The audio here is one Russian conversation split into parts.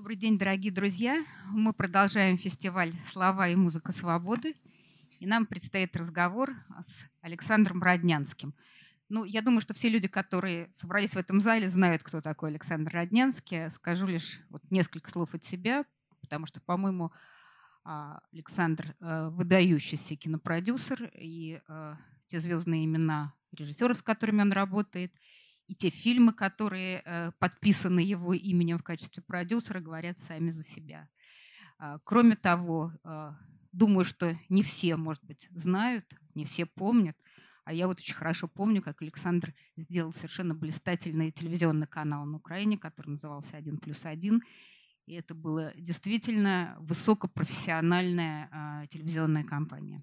Добрый день, дорогие друзья. Мы продолжаем фестиваль «Слова и музыка свободы». И нам предстоит разговор с Александром Роднянским. Ну, я думаю, что все люди, которые собрались в этом зале, знают, кто такой Александр Роднянский. Скажу лишь вот несколько слов от себя, потому что, по-моему, а, Александр э, выдающийся кинопродюсер, и э, те звездные имена режиссеров, с которыми он работает – и те фильмы, которые э, подписаны его именем в качестве продюсера, говорят сами за себя. А, кроме того, а, думаю, что не все, может быть, знают, не все помнят, а я вот очень хорошо помню, как Александр сделал совершенно блистательный телевизионный канал на Украине, который назывался «Один плюс один». И это была действительно высокопрофессиональная а, телевизионная компания.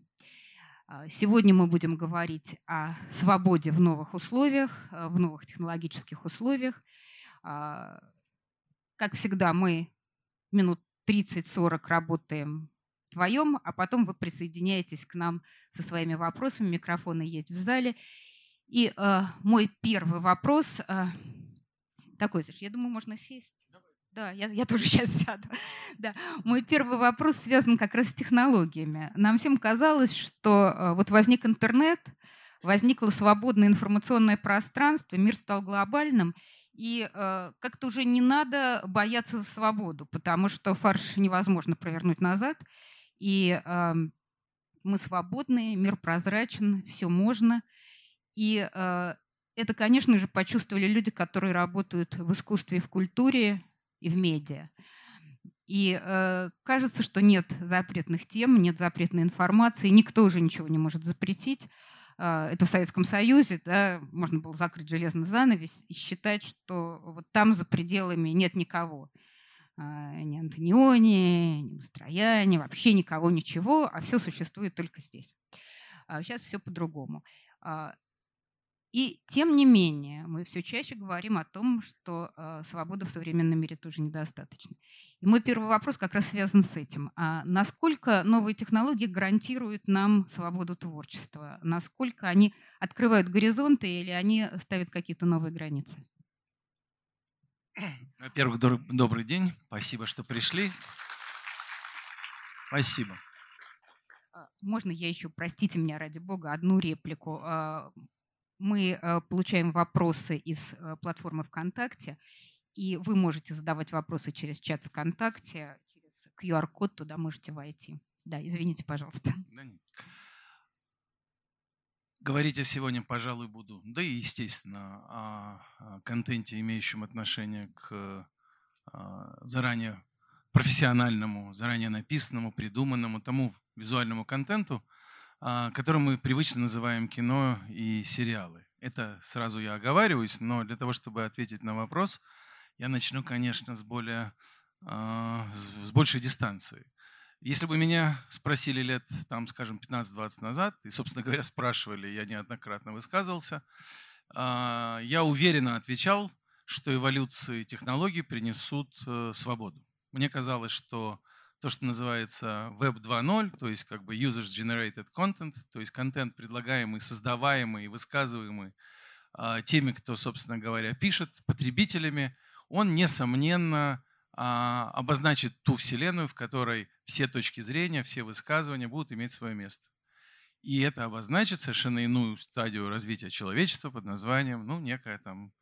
А, сегодня мы будем говорить о свободе в новых условиях, э, в новых технологических условиях. А, как всегда, мы минут 30-40 работаем вдвоем, а потом вы присоединяетесь к нам со своими вопросами. Микрофоны есть в зале. И э, мой первый вопрос э, такой, я думаю, можно сесть. Да, я, я тоже сейчас сяду. Да. Мой первый вопрос связан как раз с технологиями. Нам всем казалось, что э, вот возник интернет, возникло свободное информационное пространство, мир стал глобальным, и э, как-то уже не надо бояться за свободу, потому что фарш невозможно провернуть назад, и э, мы свободны, мир прозрачен, все можно. И э, это, конечно же, почувствовали люди, которые работают в искусстве и в культуре, и в медиа. И э, кажется, что нет запретных тем, нет запретной информации, никто уже ничего не может запретить. Э, это в Советском Союзе, да, можно было закрыть железный занавес и считать, что вот там за пределами нет никого. Э, ни Антониони, ни Мастрояни, вообще никого, ничего, а все существует только здесь. А сейчас все по-другому. А, и тем не менее, мы все чаще говорим о том, что э, свободы в современном мире тоже недостаточно. И мой первый вопрос как раз связан с этим. А насколько новые технологии гарантируют нам свободу творчества? Насколько они открывают горизонты или они ставят какие-то новые границы? Во-первых, добрый день. Спасибо, что пришли. Спасибо. А, можно я еще, простите меня ради бога, одну реплику? Мы э, получаем вопросы из э, платформы ВКонтакте, и вы можете задавать вопросы через чат ВКонтакте, через QR-код туда можете войти. Да, извините, пожалуйста. Да. Говорить я сегодня, пожалуй, буду, да и, естественно, о контенте, имеющем отношение к а, заранее профессиональному, заранее написанному, придуманному тому визуальному контенту, а, который мы привычно называем кино и сериалы. Это сразу я оговариваюсь, но для того, чтобы ответить на вопрос, я начну, конечно, с, более, а, с большей дистанции. Если бы меня спросили лет, там, скажем, 15-20 назад, и, собственно говоря, спрашивали, я неоднократно высказывался, а, я уверенно отвечал, что эволюции технологий принесут э, свободу. Мне казалось, что то, что называется Web 2.0, то есть как бы Users-Generated Content, то есть контент, предлагаемый, создаваемый высказываемый а, теми, кто, собственно говоря, пишет, потребителями, он, несомненно, а, обозначит ту вселенную, в которой все точки зрения, все высказывания будут иметь свое место. И это обозначит совершенно иную стадию развития человечества под названием, ну, некая там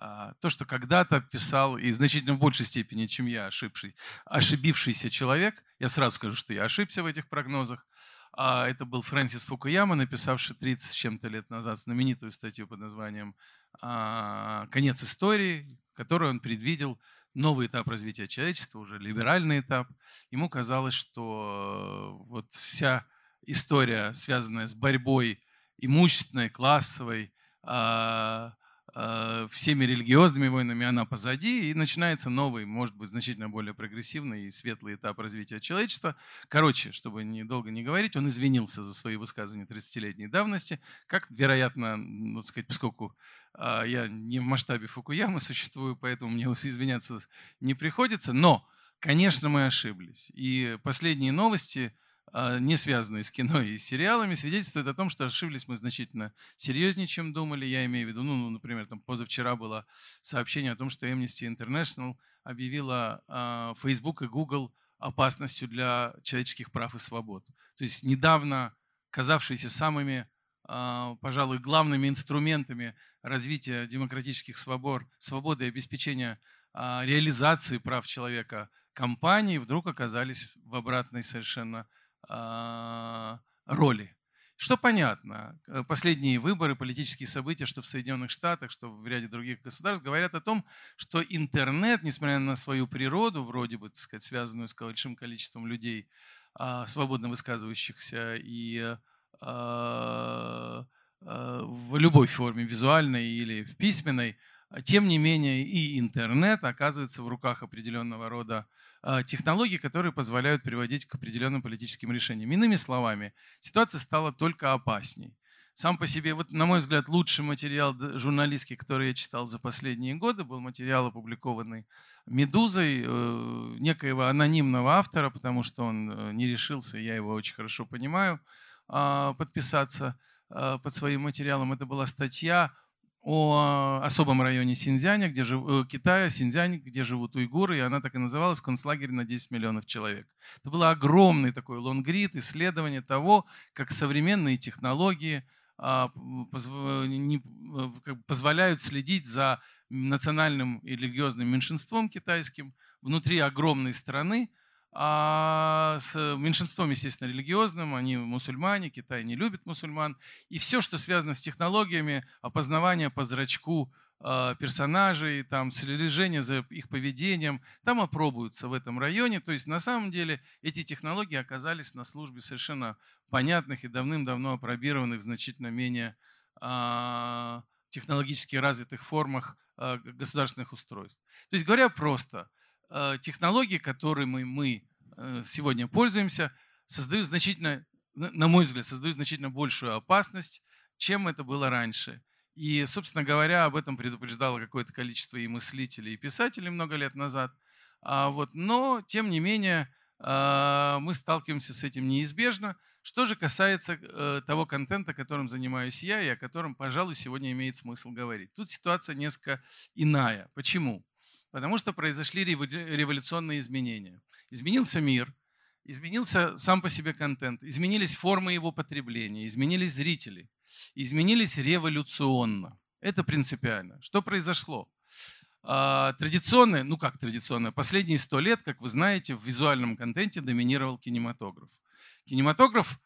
то, что когда-то писал и значительно в большей степени, чем я, ошибший, ошибившийся человек, я сразу скажу, что я ошибся в этих прогнозах, а это был Фрэнсис Фукуяма, написавший 30 с чем-то лет назад знаменитую статью под названием а, «Конец истории», которую он предвидел. Новый этап развития человечества, уже либеральный этап. Ему казалось, что вот вся история, связанная с борьбой имущественной, классовой, Э, всеми религиозными войнами она позади, и начинается новый, может быть, значительно более прогрессивный и светлый этап развития человечества. Короче, чтобы недолго не говорить, он извинился за свои высказывания 30-летней давности, как, вероятно, ну, сказать, поскольку а, я не в масштабе Фукуямы существую, поэтому мне извиняться не приходится, но, конечно, мы ошиблись. И последние новости не связанные с кино и сериалами, свидетельствуют о том, что ошиблись мы значительно серьезнее, чем думали. Я имею в виду, ну, например, там позавчера было сообщение о том, что Amnesty International объявила э, Facebook и Google опасностью для человеческих прав и свобод. То есть недавно казавшиеся самыми, э, пожалуй, главными инструментами развития демократических свобод, свободы и обеспечения э, реализации прав человека компании вдруг оказались в обратной совершенно а, роли. Что понятно, э, последние выборы, политические события, что в Соединенных Штатах, что в ряде других государств, говорят о том, что интернет, несмотря на свою природу, вроде бы, так сказать, связанную с большим количеством людей, а, свободно высказывающихся и а, в любой форме, визуальной или в письменной, тем не менее и интернет оказывается в руках определенного рода а, технологий, которые позволяют приводить к определенным политическим решениям. Иными словами, ситуация стала только опасней. Сам по себе, вот, на мой взгляд, лучший материал журналистский, который я читал за последние годы, был материал, опубликованный «Медузой», э, некоего анонимного автора, потому что он э, не решился, я его очень хорошо понимаю, э, подписаться э, под своим материалом. Это была статья о особом районе Синьцзяня, где жив, э, Китая, Синьцзянь, где живут уйгуры, и она так и называлась «Концлагерь на 10 миллионов человек». Это был огромный такой лонгрид, исследование того, как современные технологии а, э, позволяют следить за национальным и религиозным меньшинством китайским внутри огромной страны, а с меньшинством, естественно, религиозным, они мусульмане, Китай не любит мусульман. И все, что связано с технологиями, опознавания по зрачку э, персонажей, там, слежение за их поведением, там опробуются в этом районе. То есть на самом деле эти технологии оказались на службе совершенно понятных и давным-давно опробированных значительно менее э, технологически развитых формах э, государственных устройств. То есть говоря просто – Э, технологии, которыми мы э, сегодня пользуемся, создают значительно, на мой взгляд, создают значительно большую опасность, чем это было раньше. И, собственно говоря, об этом предупреждало какое-то количество и мыслителей, и писателей много лет назад. А вот, но, тем не менее, э, мы сталкиваемся с этим неизбежно. Что же касается того контента, которым занимаюсь я, и о котором, пожалуй, сегодня имеет смысл говорить. Тут ситуация несколько иная. Почему? Потому что произошли революционные изменения. Изменился мир, изменился сам по себе контент, изменились формы его потребления, изменились зрители, изменились революционно. Это принципиально. Что произошло? А, традиционное, ну как традиционное, последние сто лет, как вы знаете, в визуальном контенте доминировал кинематограф. Кинематограф,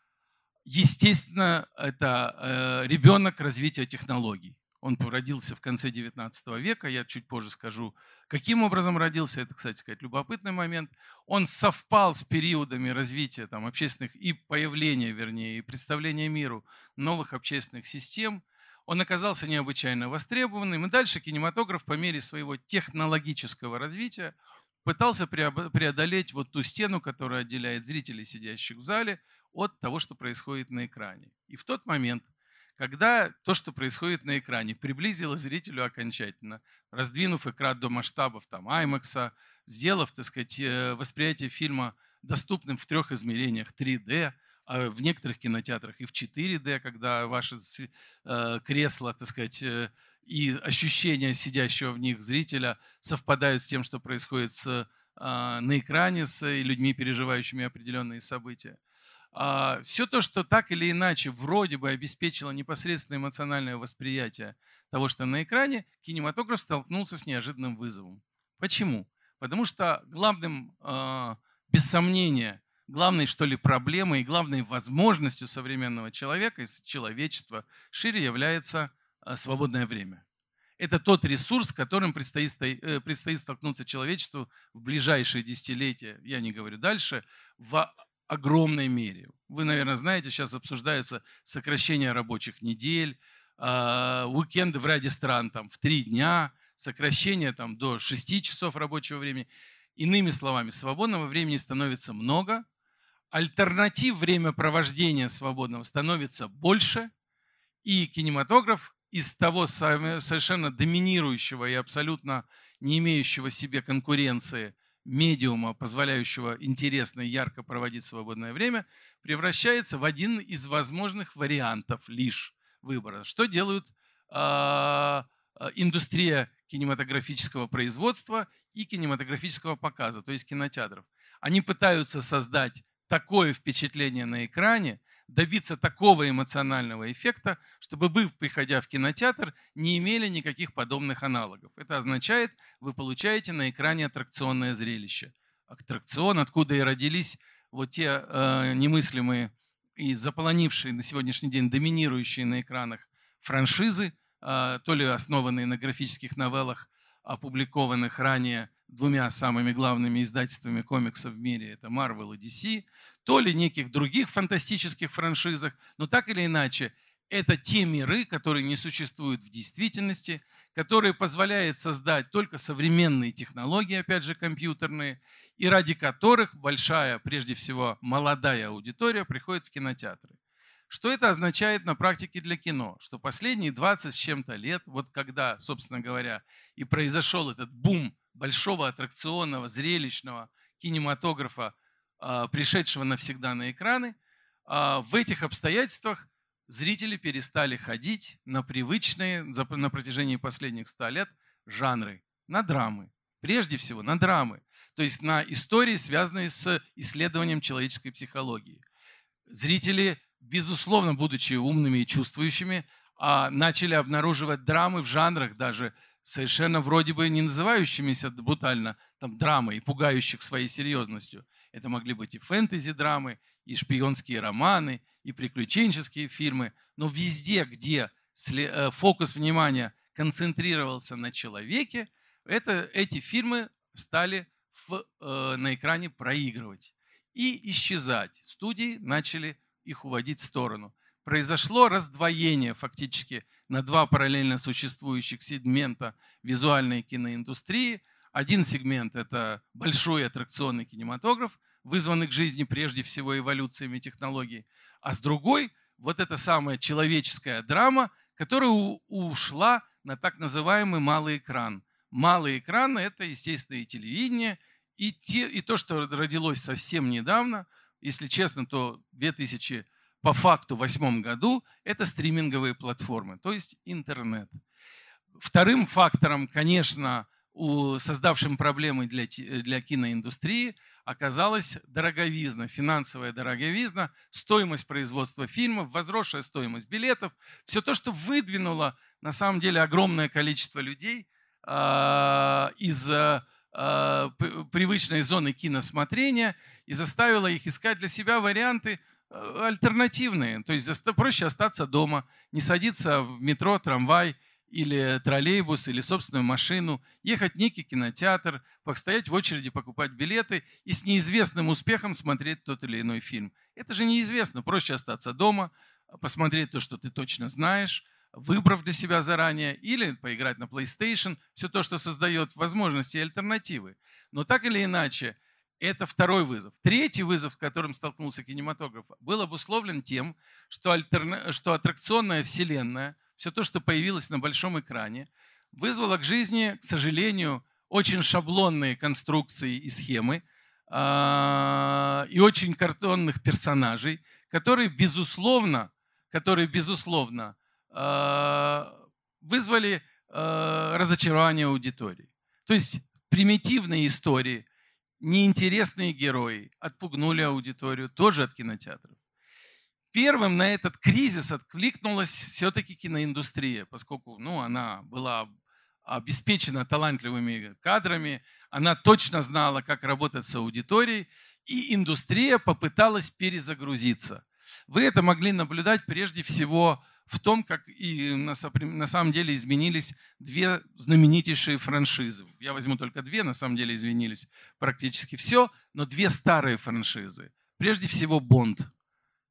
естественно, это э, ребенок развития технологий. Он родился в конце 19 века, я чуть позже скажу, каким образом родился, это, кстати сказать, любопытный момент. Он совпал с периодами развития там, общественных и появления, вернее, и представления миру новых общественных систем. Он оказался необычайно востребованным, и дальше кинематограф по мере своего технологического развития пытался преодолеть вот ту стену, которая отделяет зрителей, сидящих в зале, от того, что происходит на экране. И в тот момент – когда то, что происходит на экране, приблизило зрителю окончательно, раздвинув экран до масштабов там, IMAX, сделав так сказать, э, восприятие фильма доступным в трех измерениях 3D, а в некоторых кинотеатрах и в 4D, когда ваши э, кресла, так сказать, э, и ощущения сидящего в них зрителя совпадают с тем, что происходит с, на экране с людьми, переживающими определенные события. А, все то, что так или иначе вроде бы обеспечило непосредственное эмоциональное восприятие того, что на экране, кинематограф столкнулся с неожиданным вызовом. Почему? Потому что главным, а, без сомнения, главной, что ли, проблемой и главной возможностью современного человека и человечества шире является а, свободное время. Это тот ресурс, с которым предстоит, э, предстоит столкнуться человечеству в ближайшие десятилетия, я не говорю дальше, в огромной мере. Вы, наверное, знаете, сейчас обсуждается сокращение рабочих недель, э, уикенды в ряде стран там, в три дня, сокращение там, до 6 часов рабочего времени. Иными словами, свободного времени становится много, альтернатив времяпровождения свободного становится больше, и кинематограф из того совершенно доминирующего и абсолютно не имеющего себе конкуренции медиума, позволяющего интересно и ярко проводить свободное время, превращается в один из возможных вариантов лишь выбора. Что делают э, индустрия кинематографического производства и кинематографического показа, то есть кинотеатров? Они пытаются создать такое впечатление на экране, добиться такого эмоционального эффекта, чтобы вы, приходя в кинотеатр, не имели никаких подобных аналогов. Это означает, вы получаете на экране аттракционное зрелище. Аттракцион, откуда и родились вот те э, немыслимые и заполонившие на сегодняшний день доминирующие на экранах франшизы, э, то ли основанные на графических новеллах, опубликованных ранее двумя самыми главными издательствами комиксов в мире, это Marvel и DC, то ли неких других фантастических франшизах, но так или иначе, это те миры, которые не существуют в действительности, которые позволяют создать только современные технологии, опять же, компьютерные, и ради которых большая, прежде всего, молодая аудитория приходит в кинотеатры. Что это означает на практике для кино? Что последние 20 с чем-то лет, вот когда, собственно говоря, и произошел этот бум большого аттракционного, зрелищного кинематографа, пришедшего навсегда на экраны, а, в этих обстоятельствах зрители перестали ходить на привычные на протяжении последних 100 лет жанры, на драмы. Прежде всего, на драмы. То есть на истории, связанные с исследованием человеческой психологии. Зрители безусловно, будучи умными и чувствующими, а начали обнаруживать драмы в жанрах даже совершенно вроде бы не называющимися брутально там драмой и пугающих своей серьезностью. Это могли быть и фэнтези-драмы, и шпионские романы, и приключенческие фильмы. Но везде, где э, фокус внимания концентрировался на человеке, это, эти фильмы стали в, э, на экране проигрывать и исчезать. Студии начали их уводить в сторону. Произошло раздвоение фактически на два параллельно существующих сегмента визуальной киноиндустрии. Один сегмент – это большой аттракционный кинематограф, вызванный к жизни прежде всего эволюциями технологий. А с другой – вот эта самая человеческая драма, которая ушла на так называемый малый экран. Малый экран – это, естественно, и телевидение, и, те, и то, что родилось совсем недавно – если честно, то 2000 по факту восьмом году это стриминговые платформы, то есть интернет. Вторым фактором, конечно, создавшим проблемы для, для киноиндустрии, оказалась дороговизна, финансовая дороговизна, стоимость производства фильмов, возросшая стоимость билетов, все то, что выдвинуло на самом деле огромное количество людей э, из э, привычной зоны киносмотрения и заставила их искать для себя варианты э, альтернативные. То есть проще остаться дома, не садиться в метро, трамвай или троллейбус, или собственную машину, ехать в некий кинотеатр, постоять в очереди, покупать билеты и с неизвестным успехом смотреть тот или иной фильм. Это же неизвестно. Проще остаться дома, посмотреть то, что ты точно знаешь, выбрав для себя заранее, или поиграть на PlayStation, все то, что создает возможности и альтернативы. Но так или иначе, это второй вызов. Третий вызов, с которым столкнулся кинематограф, был обусловлен тем, что, альтерна... что аттракционная вселенная, все то, что появилось на большом экране, вызвало к жизни, к сожалению, очень шаблонные конструкции и схемы э, и очень картонных персонажей, которые, безусловно, которые, безусловно, э, вызвали э, разочарование аудитории. То есть примитивные истории – неинтересные герои отпугнули аудиторию тоже от кинотеатров. Первым на этот кризис откликнулась все-таки киноиндустрия, поскольку ну, она была обеспечена талантливыми кадрами, она точно знала, как работать с аудиторией, и индустрия попыталась перезагрузиться. Вы это могли наблюдать прежде всего в том, как и на, самом деле изменились две знаменитейшие франшизы. Я возьму только две, на самом деле изменились практически все, но две старые франшизы. Прежде всего Бонд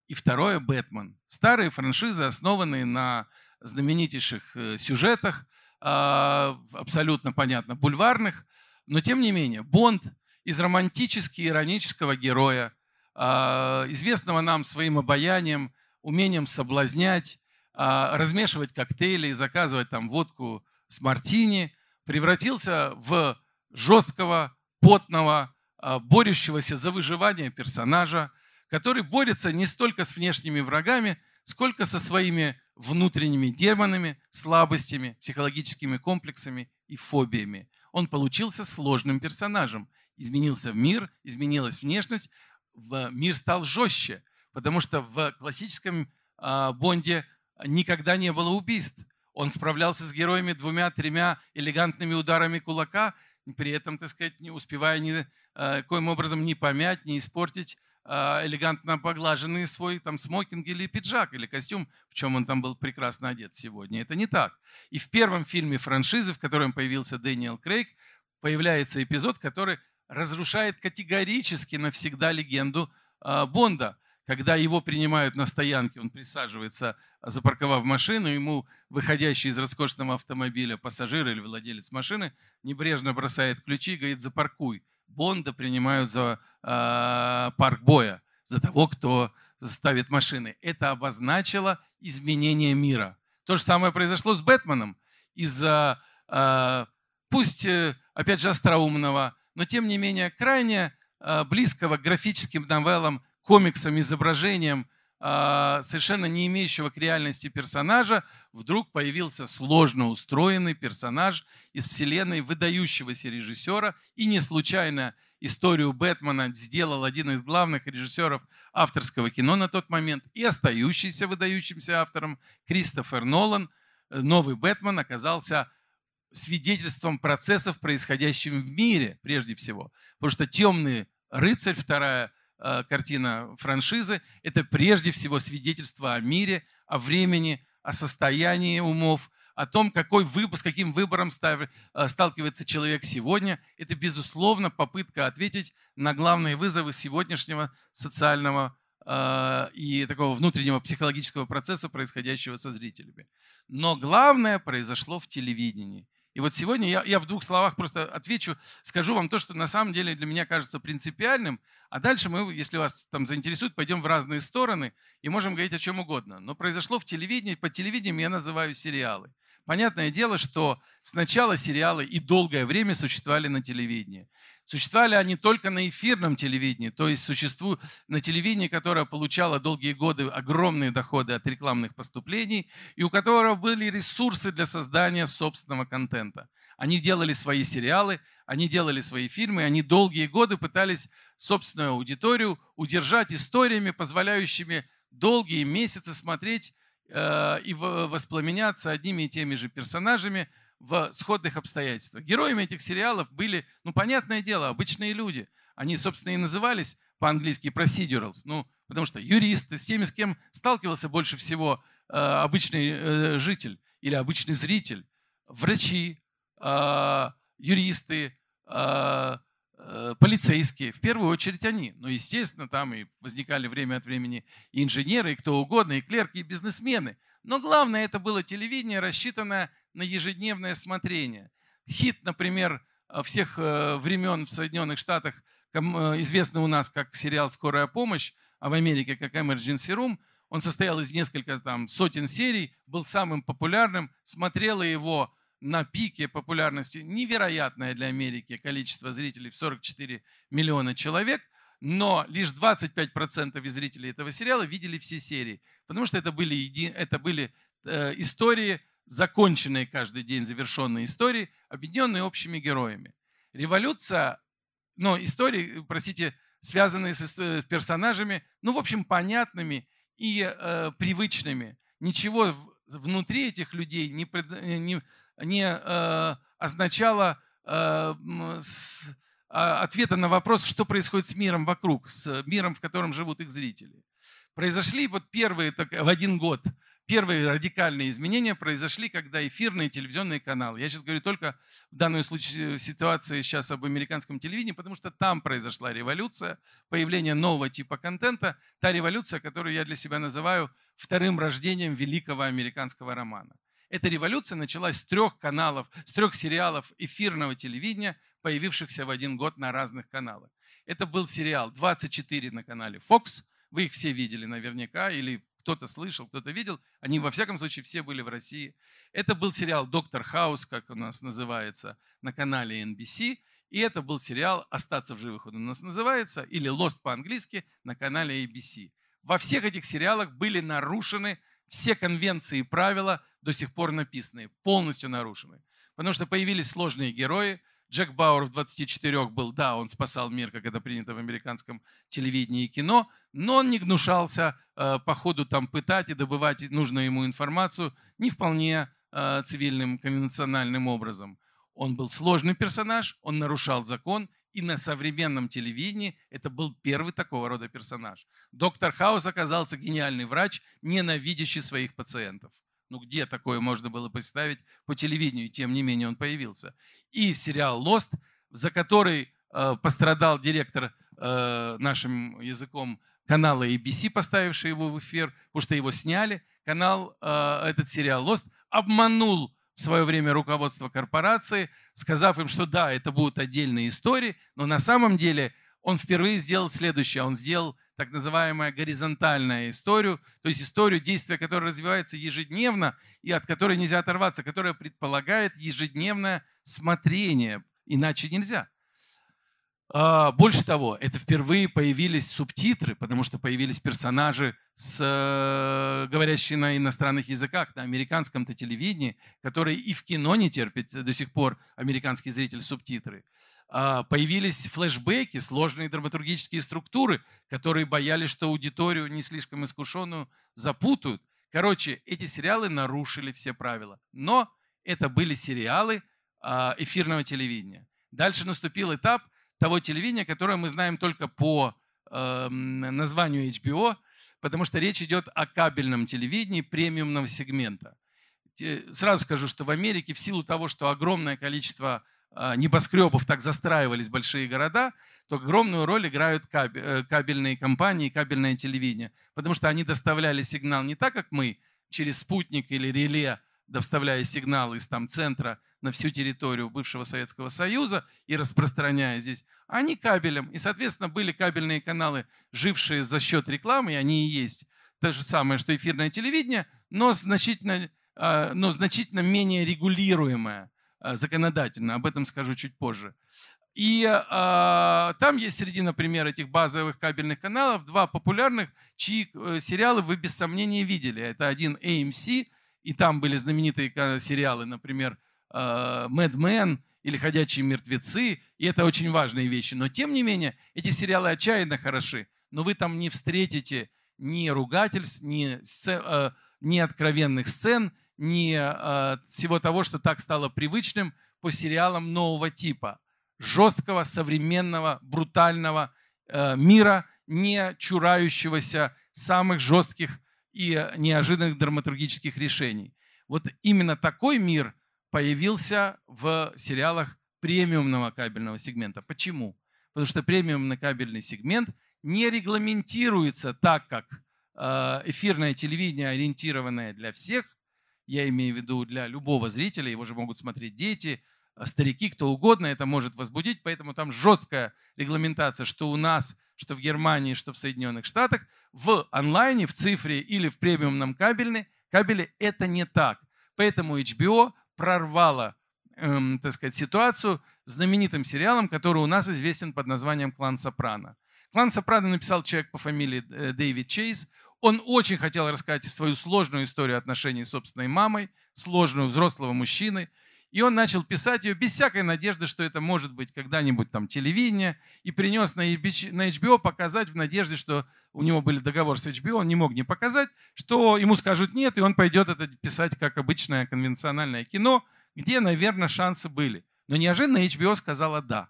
и второе Бэтмен. Старые франшизы, основанные на знаменитейших э, сюжетах, а, абсолютно понятно, бульварных, но тем не менее Бонд из романтически иронического героя, а, известного нам своим обаянием, умением соблазнять, а, размешивать коктейли и заказывать там водку с мартини, превратился в жесткого потного, борющегося за выживание персонажа, который борется не столько с внешними врагами, сколько со своими внутренними демонами, слабостями, психологическими комплексами и фобиями. Он получился сложным персонажем. Изменился мир, изменилась внешность, в мир стал жестче, потому что в классическом э, Бонде никогда не было убийств. Он справлялся с героями двумя-тремя элегантными ударами кулака, при этом, так сказать, не успевая ни, э, коим образом не помять, не испортить элегантно поглаженный свой там смокинг или пиджак, или костюм, в чем он там был прекрасно одет сегодня. Это не так. И в первом фильме франшизы, в котором появился Дэниел Крейг, появляется эпизод, который разрушает категорически навсегда легенду э, Бонда когда его принимают на стоянке, он присаживается, запарковав машину, ему выходящий из роскошного автомобиля пассажир или владелец машины небрежно бросает ключи и говорит «запаркуй». Бонда принимают за э, парк боя, за того, кто ставит машины. Это обозначило изменение мира. То же самое произошло с Бэтменом. Из-за, э, пусть, опять же, остроумного, но тем не менее крайне э, близкого к графическим новеллам комиксом, изображением а, совершенно не имеющего к реальности персонажа, вдруг появился сложно устроенный персонаж из вселенной выдающегося режиссера. И не случайно историю Бэтмена сделал один из главных режиссеров авторского кино на тот момент и остающийся выдающимся автором Кристофер Нолан. Новый Бэтмен оказался свидетельством процессов, происходящих в мире прежде всего. Потому что «Темный рыцарь», вторая Э, картина франшизы, это прежде всего свидетельство о мире, о времени, о состоянии умов, о том, какой выбор, с каким выбором э, сталкивается человек сегодня. Это, безусловно, попытка ответить на главные вызовы сегодняшнего социального э, и такого внутреннего психологического процесса, происходящего со зрителями. Но главное произошло в телевидении. И вот сегодня я, я в двух словах просто отвечу, скажу вам то, что на самом деле для меня кажется принципиальным, а дальше мы, если вас там заинтересует, пойдем в разные стороны и можем говорить о чем угодно. Но произошло в телевидении, по телевидению я называю сериалы. Понятное дело, что сначала сериалы и долгое время существовали на телевидении. Существовали они только на эфирном телевидении, то есть существует на телевидении, которое получало долгие годы огромные доходы от рекламных поступлений, и у которого были ресурсы для создания собственного контента. Они делали свои сериалы, они делали свои фильмы, они долгие годы пытались собственную аудиторию удержать историями, позволяющими долгие месяцы смотреть э, и воспламеняться одними и теми же персонажами, в сходных обстоятельствах. Героями этих сериалов были, ну, понятное дело, обычные люди. Они, собственно, и назывались по-английски procedurals, ну, потому что юристы, с теми, с кем сталкивался больше всего э, обычный э, житель или обычный зритель, врачи, э, юристы, э, э, полицейские, в первую очередь они. Но, естественно, там и возникали время от времени и инженеры, и кто угодно, и клерки, и бизнесмены. Но главное, это было телевидение, рассчитанное на ежедневное смотрение. Хит, например, э, всех э, времен в Соединенных Штатах, э, известный у нас как сериал «Скорая помощь», а в Америке как «Emergency Room», он состоял из нескольких там, сотен серий, был самым популярным, смотрело его на пике популярности невероятное для Америки количество зрителей в 44 миллиона человек, но лишь 25% из зрителей этого сериала видели все серии, потому что это были, это были э, истории законченные каждый день завершенные истории, объединенные общими героями. Революция, но истории, простите, связанные с персонажами, ну, в общем, понятными и э, привычными. Ничего внутри этих людей не, не, не э, означало э, с, а, ответа на вопрос, что происходит с миром вокруг, с миром, в котором живут их зрители. Произошли вот первые так, в один год Первые радикальные изменения произошли, когда эфирные телевизионные каналы, я сейчас говорю только в данной случае э, ситуации сейчас об американском телевидении, потому что там произошла революция, появление нового типа контента, та революция, которую я для себя называю вторым рождением великого американского романа. Эта революция началась с трех каналов, с трех сериалов эфирного телевидения, появившихся в один год на разных каналах. Это был сериал 24 на канале Fox, вы их все видели наверняка, или кто-то слышал, кто-то видел. Они, во всяком случае, все были в России. Это был сериал «Доктор Хаус», как у нас называется, на канале NBC. И это был сериал «Остаться в живых» он у нас называется, или «Lost» по-английски на канале ABC. Во всех этих сериалах были нарушены все конвенции и правила, до сих пор написанные, полностью нарушены. Потому что появились сложные герои. Джек Бауэр в 24 был, да, он спасал мир, как это принято в американском телевидении и кино, но он не гнушался э, по ходу там пытать и добывать нужную ему информацию не вполне э, цивильным, конвенциональным образом. Он был сложный персонаж, он нарушал закон, и на современном телевидении это был первый такого рода персонаж. Доктор Хаус оказался гениальный врач, ненавидящий своих пациентов. Ну где такое можно было представить по телевидению, и тем не менее он появился. И сериал «Лост», за который э, пострадал директор э, нашим языком канала ABC, поставивший его в эфир, потому что его сняли. Канал, э, этот сериал «Лост» обманул в свое время руководство корпорации, сказав им, что да, это будут отдельные истории, но на самом деле он впервые сделал следующее. Он сделал так называемую горизонтальную историю, то есть историю, действия которой развивается ежедневно и от которой нельзя оторваться, которая предполагает ежедневное смотрение, иначе нельзя. А, больше того, это впервые появились субтитры, потому что появились персонажи, с, э, говорящие на иностранных языках, на американском-то телевидении, которые и в кино не терпят до сих пор американский зритель субтитры. А, появились флешбеки, сложные драматургические структуры, которые боялись, что аудиторию не слишком искушенную запутают. Короче, эти сериалы нарушили все правила. Но это были сериалы а, эфирного телевидения. Дальше наступил этап – того телевидения, которое мы знаем только по э, названию HBO, потому что речь идет о кабельном телевидении премиумного сегмента. Сразу скажу, что в Америке в силу того, что огромное количество небоскребов так застраивались большие города, то огромную роль играют э, кабельные компании, кабельное телевидение, потому что они доставляли сигнал не так, как мы, через спутник или реле, доставляя сигнал из там центра на всю территорию бывшего Советского Союза и распространяя здесь, они кабелем. И, соответственно, были кабельные каналы, жившие за счет рекламы, и они и есть. То же самое, что эфирное телевидение, но значительно, а, но значительно менее регулируемое а, законодательно. Об этом скажу чуть позже. И э, там есть среди, например, этих базовых кабельных каналов два популярных, чьи э, сериалы вы без сомнения видели. Это один AMC, и там были знаменитые сериалы, например, э, или «Ходячие мертвецы», и это очень важные вещи. Но тем не менее, эти сериалы отчаянно хороши, но вы там не встретите ни ругательств, ни, сцен, э, ни откровенных сцен, ни э, всего того, что так стало привычным по сериалам нового типа. Жесткого, современного, брутального мира, не чурающегося самых жестких и неожиданных драматургических решений. Вот именно такой мир – появился в сериалах премиумного кабельного сегмента. Почему? Потому что премиумный кабельный сегмент не регламентируется так, как э, эфирное телевидение, ориентированное для всех, я имею в виду для любого зрителя, его же могут смотреть дети, э, старики, кто угодно, это может возбудить, поэтому там жесткая регламентация, что у нас, что в Германии, что в Соединенных Штатах, в онлайне, в цифре или в премиумном кабельне, кабеле это не так. Поэтому HBO прорвала, эм, так сказать, ситуацию знаменитым сериалом, который у нас известен под названием «Клан Сопрано». «Клан Сопрано» написал человек по фамилии э, Дэвид Чейз. Он очень хотел рассказать свою сложную историю отношений с собственной мамой, сложную взрослого мужчины – и он начал писать ее без всякой надежды, что это может быть когда-нибудь там телевидение. И принес на HBO показать в надежде, что у него был договор с HBO, он не мог не показать, что ему скажут нет, и он пойдет это писать как обычное конвенциональное кино, где, наверное, шансы были. Но неожиданно HBO сказала «да».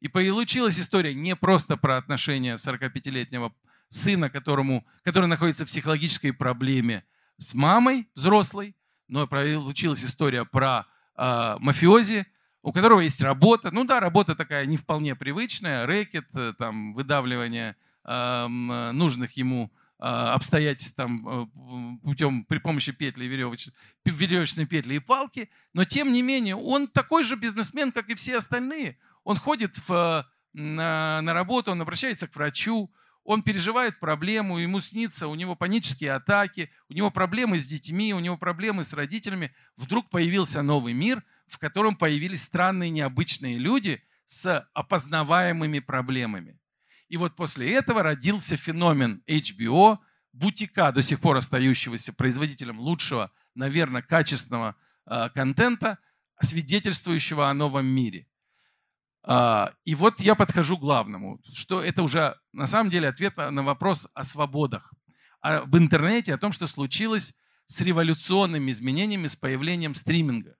И получилась история не просто про отношения 45-летнего сына, которому, который находится в психологической проблеме с мамой взрослой, но получилась история про э, мафиози, у которого есть работа. Ну да, работа такая не вполне привычная, рэкет, э, там, выдавливание э, нужных ему э, обстоятельств там, э, путем при помощи петли, веревочной, веревочной петли и палки. Но тем не менее, он такой же бизнесмен, как и все остальные. Он ходит в, на, на работу, он обращается к врачу, он переживает проблему, ему снится, у него панические атаки, у него проблемы с детьми, у него проблемы с родителями. Вдруг появился новый мир, в котором появились странные, необычные люди с опознаваемыми проблемами. И вот после этого родился феномен HBO, бутика, до сих пор остающегося производителем лучшего, наверное, качественного э, контента, свидетельствующего о новом мире. Э, и вот я подхожу к главному, что это уже на самом деле ответ на вопрос о свободах, об интернете, о том, что случилось с революционными изменениями, с появлением стриминга.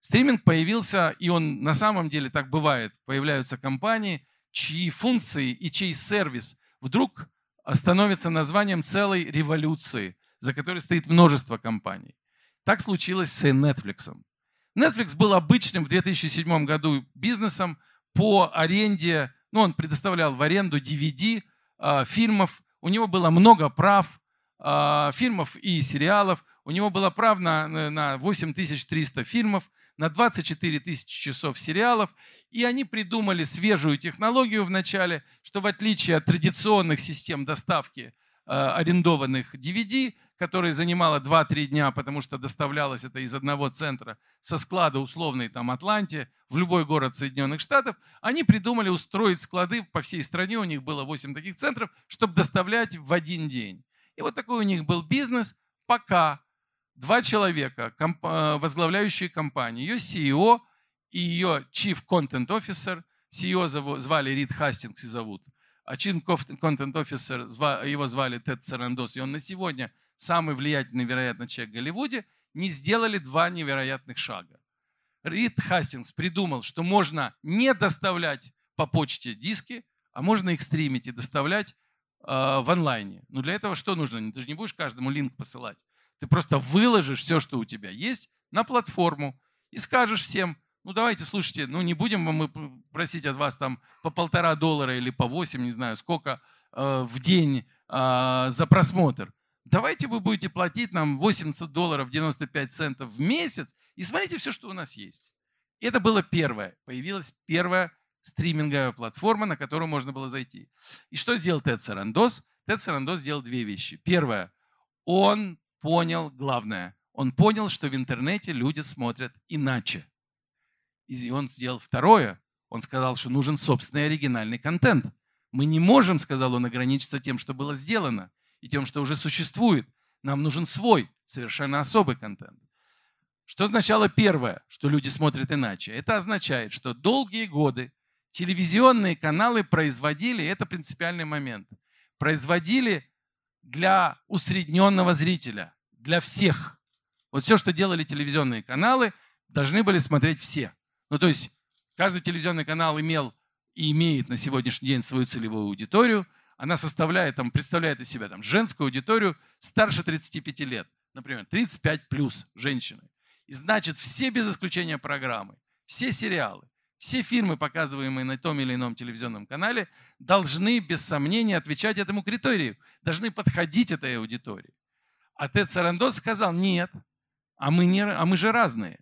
Стриминг появился, и он на самом деле так бывает, появляются компании, чьи функции и чей сервис вдруг становится названием целой революции, за которой стоит множество компаний. Так случилось с Netflix. Netflix был обычным в 2007 году бизнесом по аренде, ну, он предоставлял в аренду DVD, э, фильмов, у него было много прав, э, фильмов и сериалов, у него было прав на, на 8300 фильмов, на 24 тысячи часов сериалов, и они придумали свежую технологию в начале, что в отличие от традиционных систем доставки э, арендованных DVD, которая занимала 2-3 дня, потому что доставлялось это из одного центра со склада условной там Атланте в любой город Соединенных Штатов, они придумали устроить склады по всей стране, у них было 8 таких центров, чтобы доставлять в один день. И вот такой у них был бизнес, пока два человека, э, возглавляющие компанию, ее CEO и ее Chief Content Officer, CEO звали Рид Хастингс и зовут, а Chief Content Officer, его звали Тед Сарандос, и он на сегодня самый влиятельный, вероятно, человек в Голливуде, не сделали два невероятных шага. Рид Хастингс придумал, что можно не доставлять по почте диски, а можно их стримить и доставлять э, в онлайне. Но для этого что нужно? Ты же не будешь каждому линк посылать. Ты просто выложишь все, что у тебя есть, на платформу и скажешь всем, ну давайте, слушайте, ну не будем мы просить от вас там по полтора доллара или по восемь, не знаю, сколько э, в день э, за просмотр. Давайте вы будете платить нам 80 долларов 95 центов в месяц и смотрите все, что у нас есть. Это было первое. Появилась первая стриминговая платформа, на которую можно было зайти. И что сделал Тед Сарандос? Тед Сарандос сделал две вещи. Первое. Он понял главное. Он понял, что в интернете люди смотрят иначе. И он сделал второе. Он сказал, что нужен собственный оригинальный контент. Мы не можем, сказал он, ограничиться тем, что было сделано, и тем, что уже существует. Нам нужен свой, совершенно особый контент. Что означало первое, что люди смотрят иначе? Это означает, что долгие годы телевизионные каналы производили, это принципиальный момент, производили для усредненного зрителя, для всех. Вот все, что делали телевизионные каналы, должны были смотреть все. Ну, то есть каждый телевизионный канал имел и имеет на сегодняшний день свою целевую аудиторию. Она составляет, там, представляет из себя там, женскую аудиторию старше 35 лет. Например, 35 плюс женщины. И значит, все без исключения программы, все сериалы, все фильмы, показываемые на том или ином телевизионном канале, должны без сомнения отвечать этому критерию, должны подходить этой аудитории. А Тед Сарандос сказал, нет, а мы, не, а мы же разные.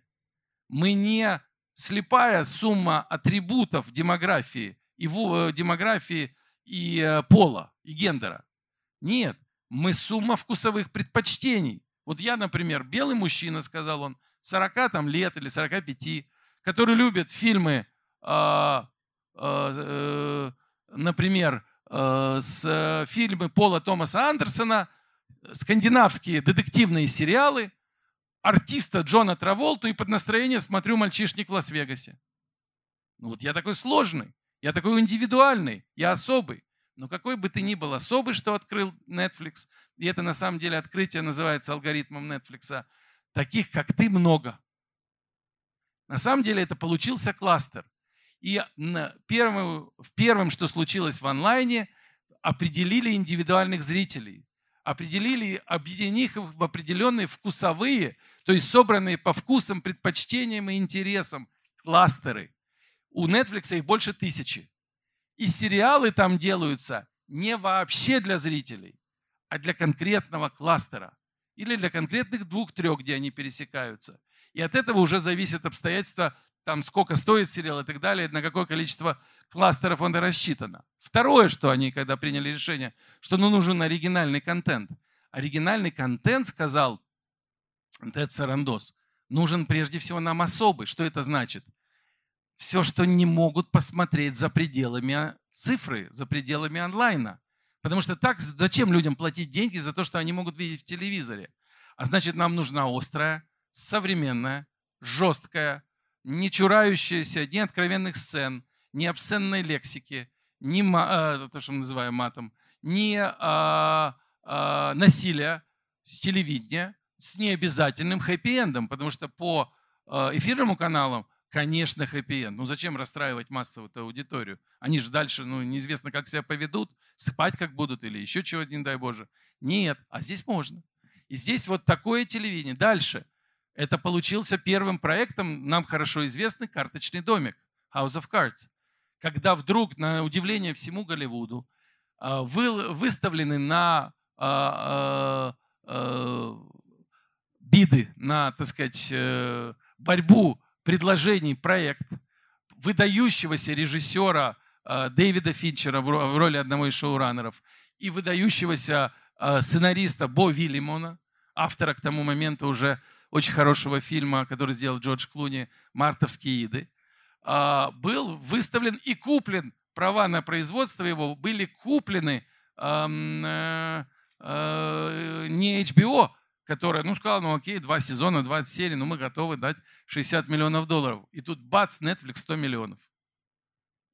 Мы не слепая сумма атрибутов демографии и э, демографии и э, пола, и гендера. Нет, мы сумма вкусовых предпочтений. Вот я, например, белый мужчина, сказал он, 40 там, лет или 45, который любит фильмы а, э, например, э, с фильмы Пола Томаса Андерсона, скандинавские детективные сериалы, артиста Джона Траволту и под настроение смотрю «Мальчишник в Лас-Вегасе». Ну вот я такой сложный, я такой индивидуальный, я особый. Но какой бы ты ни был особый, что открыл Netflix, и это на самом деле открытие называется алгоритмом Netflix, таких как ты много. На самом деле это получился кластер. И в первом, что случилось в онлайне, определили индивидуальных зрителей. Определили, объединив их в определенные вкусовые, то есть собранные по вкусам, предпочтениям и интересам кластеры. У Netflix их больше тысячи. И сериалы там делаются не вообще для зрителей, а для конкретного кластера. Или для конкретных двух-трех, где они пересекаются. И от этого уже зависит обстоятельства там сколько стоит сериал и так далее, на какое количество кластеров он рассчитано. Второе, что они, когда приняли решение, что ну, нужен оригинальный контент. Оригинальный контент, сказал Тед Сарандос, нужен прежде всего нам особый. Что это значит? Все, что не могут посмотреть за пределами цифры, за пределами онлайна. Потому что так зачем людям платить деньги за то, что они могут видеть в телевизоре? А значит, нам нужна острая, современная, жесткая, не чурающаяся ни откровенных сцен, ни обсценной лексики, ни э, то, что мы называем матом, ни э, э, насилия с телевидения с необязательным хэппи-эндом, потому что по эфирному каналам Конечно, хэппи-энд. Ну зачем расстраивать массовую аудиторию? Они же дальше, ну неизвестно, как себя поведут, спать как будут или еще чего, не дай Боже. Нет, а здесь можно. И здесь вот такое телевидение. Дальше. Это получился первым проектом, нам хорошо известный, «Карточный домик» House of Cards. Когда вдруг, на удивление всему Голливуду, а, выставлены на а, а, биды, на, так сказать, э, борьбу предложений проект выдающегося режиссера э, Дэвида Финчера в роли одного из шоураннеров и выдающегося э, сценариста Бо Вильямона, автора к тому моменту уже очень хорошего фильма, который сделал Джордж Клуни «Мартовские иды», э, был выставлен и куплен, права на производство его были куплены эм, не HBO, которая, ну, сказала, ну, окей, два сезона, 20 серий, ну, мы готовы дать 60 миллионов долларов. И тут бац, Netflix 100 миллионов.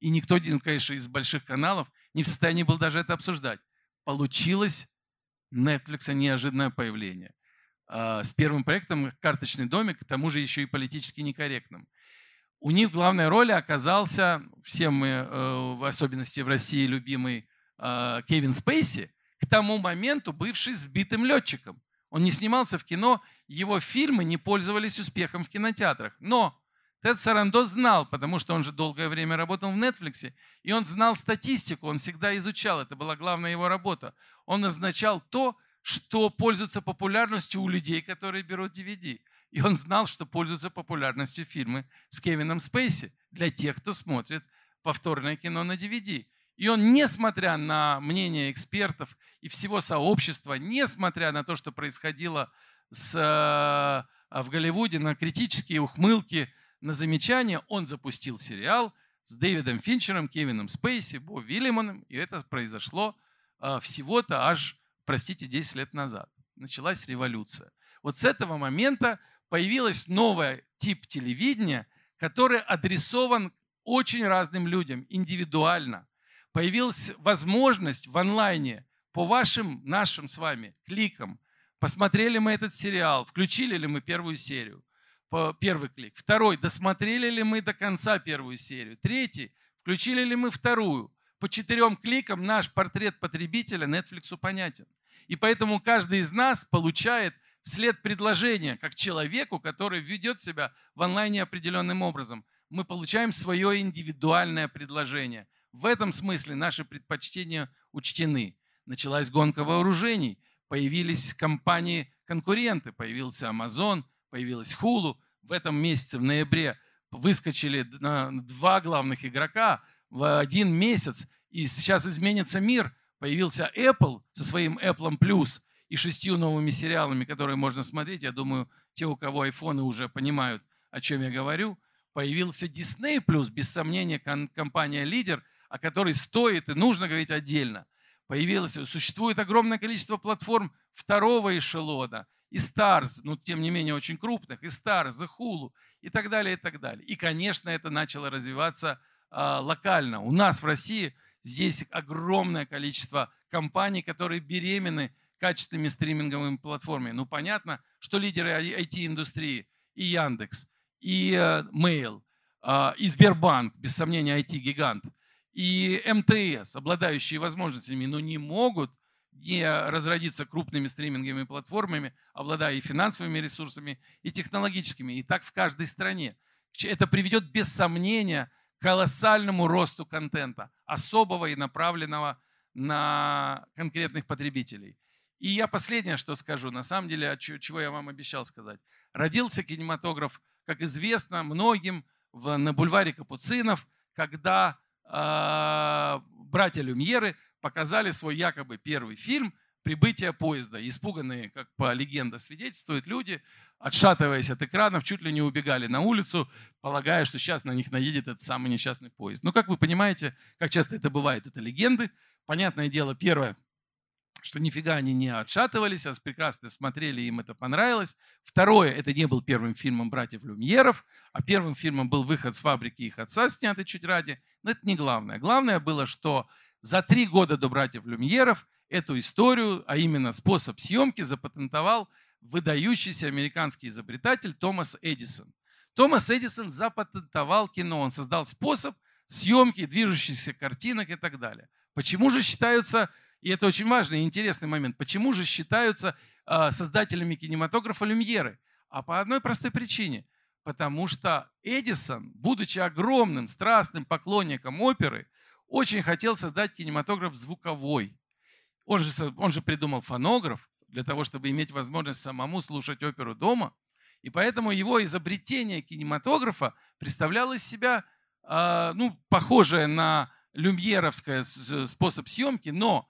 И никто, конечно, из больших каналов не в состоянии был даже это обсуждать. Получилось Netflix неожиданное появление. А, с первым проектом «Карточный домик», к тому же еще и политически некорректным. У них в главной роли оказался, всем мы, э, в особенности в России, любимый а, Кевин Спейси, к тому моменту бывший сбитым летчиком. Он не снимался в кино, его фильмы не пользовались успехом в кинотеатрах. Но Тед Сарандо знал, потому что он же долгое время работал в Netflix, и он знал статистику, он всегда изучал, это была главная его работа. Он назначал то, что пользуется популярностью у людей, которые берут DVD. И он знал, что пользуются популярностью фильмы с Кевином Спейси для тех, кто смотрит повторное кино на DVD. И он, несмотря на мнение экспертов и всего сообщества, несмотря на то, что происходило с, э, в Голливуде, на критические ухмылки, на замечания, он запустил сериал с Дэвидом Финчером, Кевином Спейси, Бо Вильямоном, и это произошло э, всего-то аж, простите, 10 лет назад. Началась революция. Вот с этого момента появилась новый тип телевидения, который адресован очень разным людям, индивидуально появилась возможность в онлайне по вашим, нашим с вами кликам, посмотрели мы этот сериал, включили ли мы первую серию, первый клик. Второй, досмотрели ли мы до конца первую серию. Третий, включили ли мы вторую. По четырем кликам наш портрет потребителя Netflix понятен. И поэтому каждый из нас получает след предложения, как человеку, который ведет себя в онлайне определенным образом. Мы получаем свое индивидуальное предложение – в этом смысле наши предпочтения учтены. Началась гонка вооружений, появились компании-конкуренты, появился Amazon, появилась Hulu. В этом месяце, в ноябре, выскочили два главных игрока в один месяц, и сейчас изменится мир. Появился Apple со своим Apple Plus и шестью новыми сериалами, которые можно смотреть. Я думаю, те, у кого айфоны уже понимают, о чем я говорю. Появился Disney Plus, без сомнения, компания-лидер – о которой стоит и нужно говорить отдельно. Появилось, существует огромное количество платформ второго эшелона, и Stars, ну, тем не менее, очень крупных, и Stars, и Hulu, и так далее, и так далее. И, конечно, это начало развиваться э, локально. У нас в России здесь огромное количество компаний, которые беременны качественными стриминговыми платформами. Ну, понятно, что лидеры IT-индустрии и Яндекс, и э, Mail, э, и Сбербанк, без сомнения, IT-гигант – и МТС, обладающие возможностями, но не могут не разродиться крупными стриминговыми платформами, обладая и финансовыми ресурсами, и технологическими. И так в каждой стране. Это приведет без сомнения к колоссальному росту контента, особого и направленного на конкретных потребителей. И я последнее, что скажу, на самом деле, чего я вам обещал сказать. Родился кинематограф, как известно многим, в, на бульваре Капуцинов, когда братья Люмьеры показали свой якобы первый фильм, прибытия поезда. Испуганные, как по легенде свидетельствуют, люди, отшатываясь от экранов, чуть ли не убегали на улицу, полагая, что сейчас на них наедет этот самый несчастный поезд. Но, как вы понимаете, как часто это бывает, это легенды. Понятное дело, первое, что нифига они не отшатывались, а прекрасно смотрели, им это понравилось. Второе, это не был первым фильмом братьев Люмьеров, а первым фильмом был «Выход с фабрики их отца», снятый чуть ради. Но это не главное. Главное было, что за три года до братьев Люмьеров эту историю, а именно способ съемки, запатентовал выдающийся американский изобретатель Томас Эдисон. Томас Эдисон запатентовал кино, он создал способ съемки движущихся картинок и так далее. Почему же считаются и это очень важный и интересный момент. Почему же считаются а, создателями кинематографа люмьеры? А по одной простой причине. Потому что Эдисон, будучи огромным, страстным поклонником оперы, очень хотел создать кинематограф звуковой. Он же, он же придумал фонограф для того, чтобы иметь возможность самому слушать оперу дома. И поэтому его изобретение кинематографа представляло из себя э, ну, похожее на люмьеровский способ съемки, но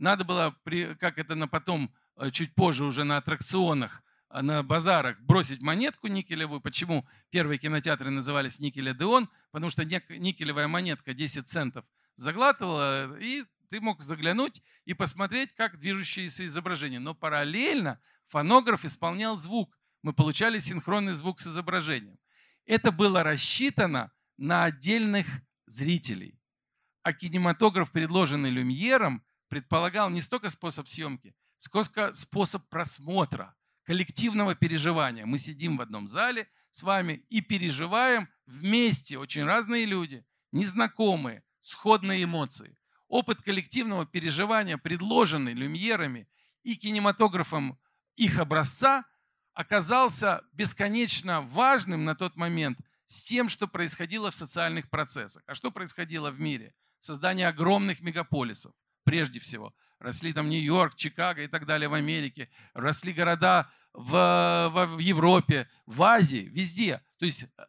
надо было, как это на потом, э, чуть позже уже на аттракционах, э, на базарах бросить монетку никелевую. Почему первые кинотеатры назывались Никеля Деон? Потому что никелевая монетка 10 центов заглатывала, и ты мог заглянуть и посмотреть, как движущиеся изображения. Но параллельно фонограф исполнял звук. Мы получали синхронный звук с изображением. Это было рассчитано на отдельных зрителей. А кинематограф, предложенный Люмьером, предполагал не столько способ съемки, сколько способ просмотра, коллективного переживания. Мы сидим в одном зале с вами и переживаем вместе очень разные люди, незнакомые, сходные эмоции. Опыт коллективного переживания, предложенный люмьерами и кинематографом их образца, оказался бесконечно важным на тот момент с тем, что происходило в социальных процессах. А что происходило в мире? Создание огромных мегаполисов – прежде всего. Росли там Нью-Йорк, Чикаго и так далее в Америке. Росли города в, в, в Европе, в Азии, везде. То есть э,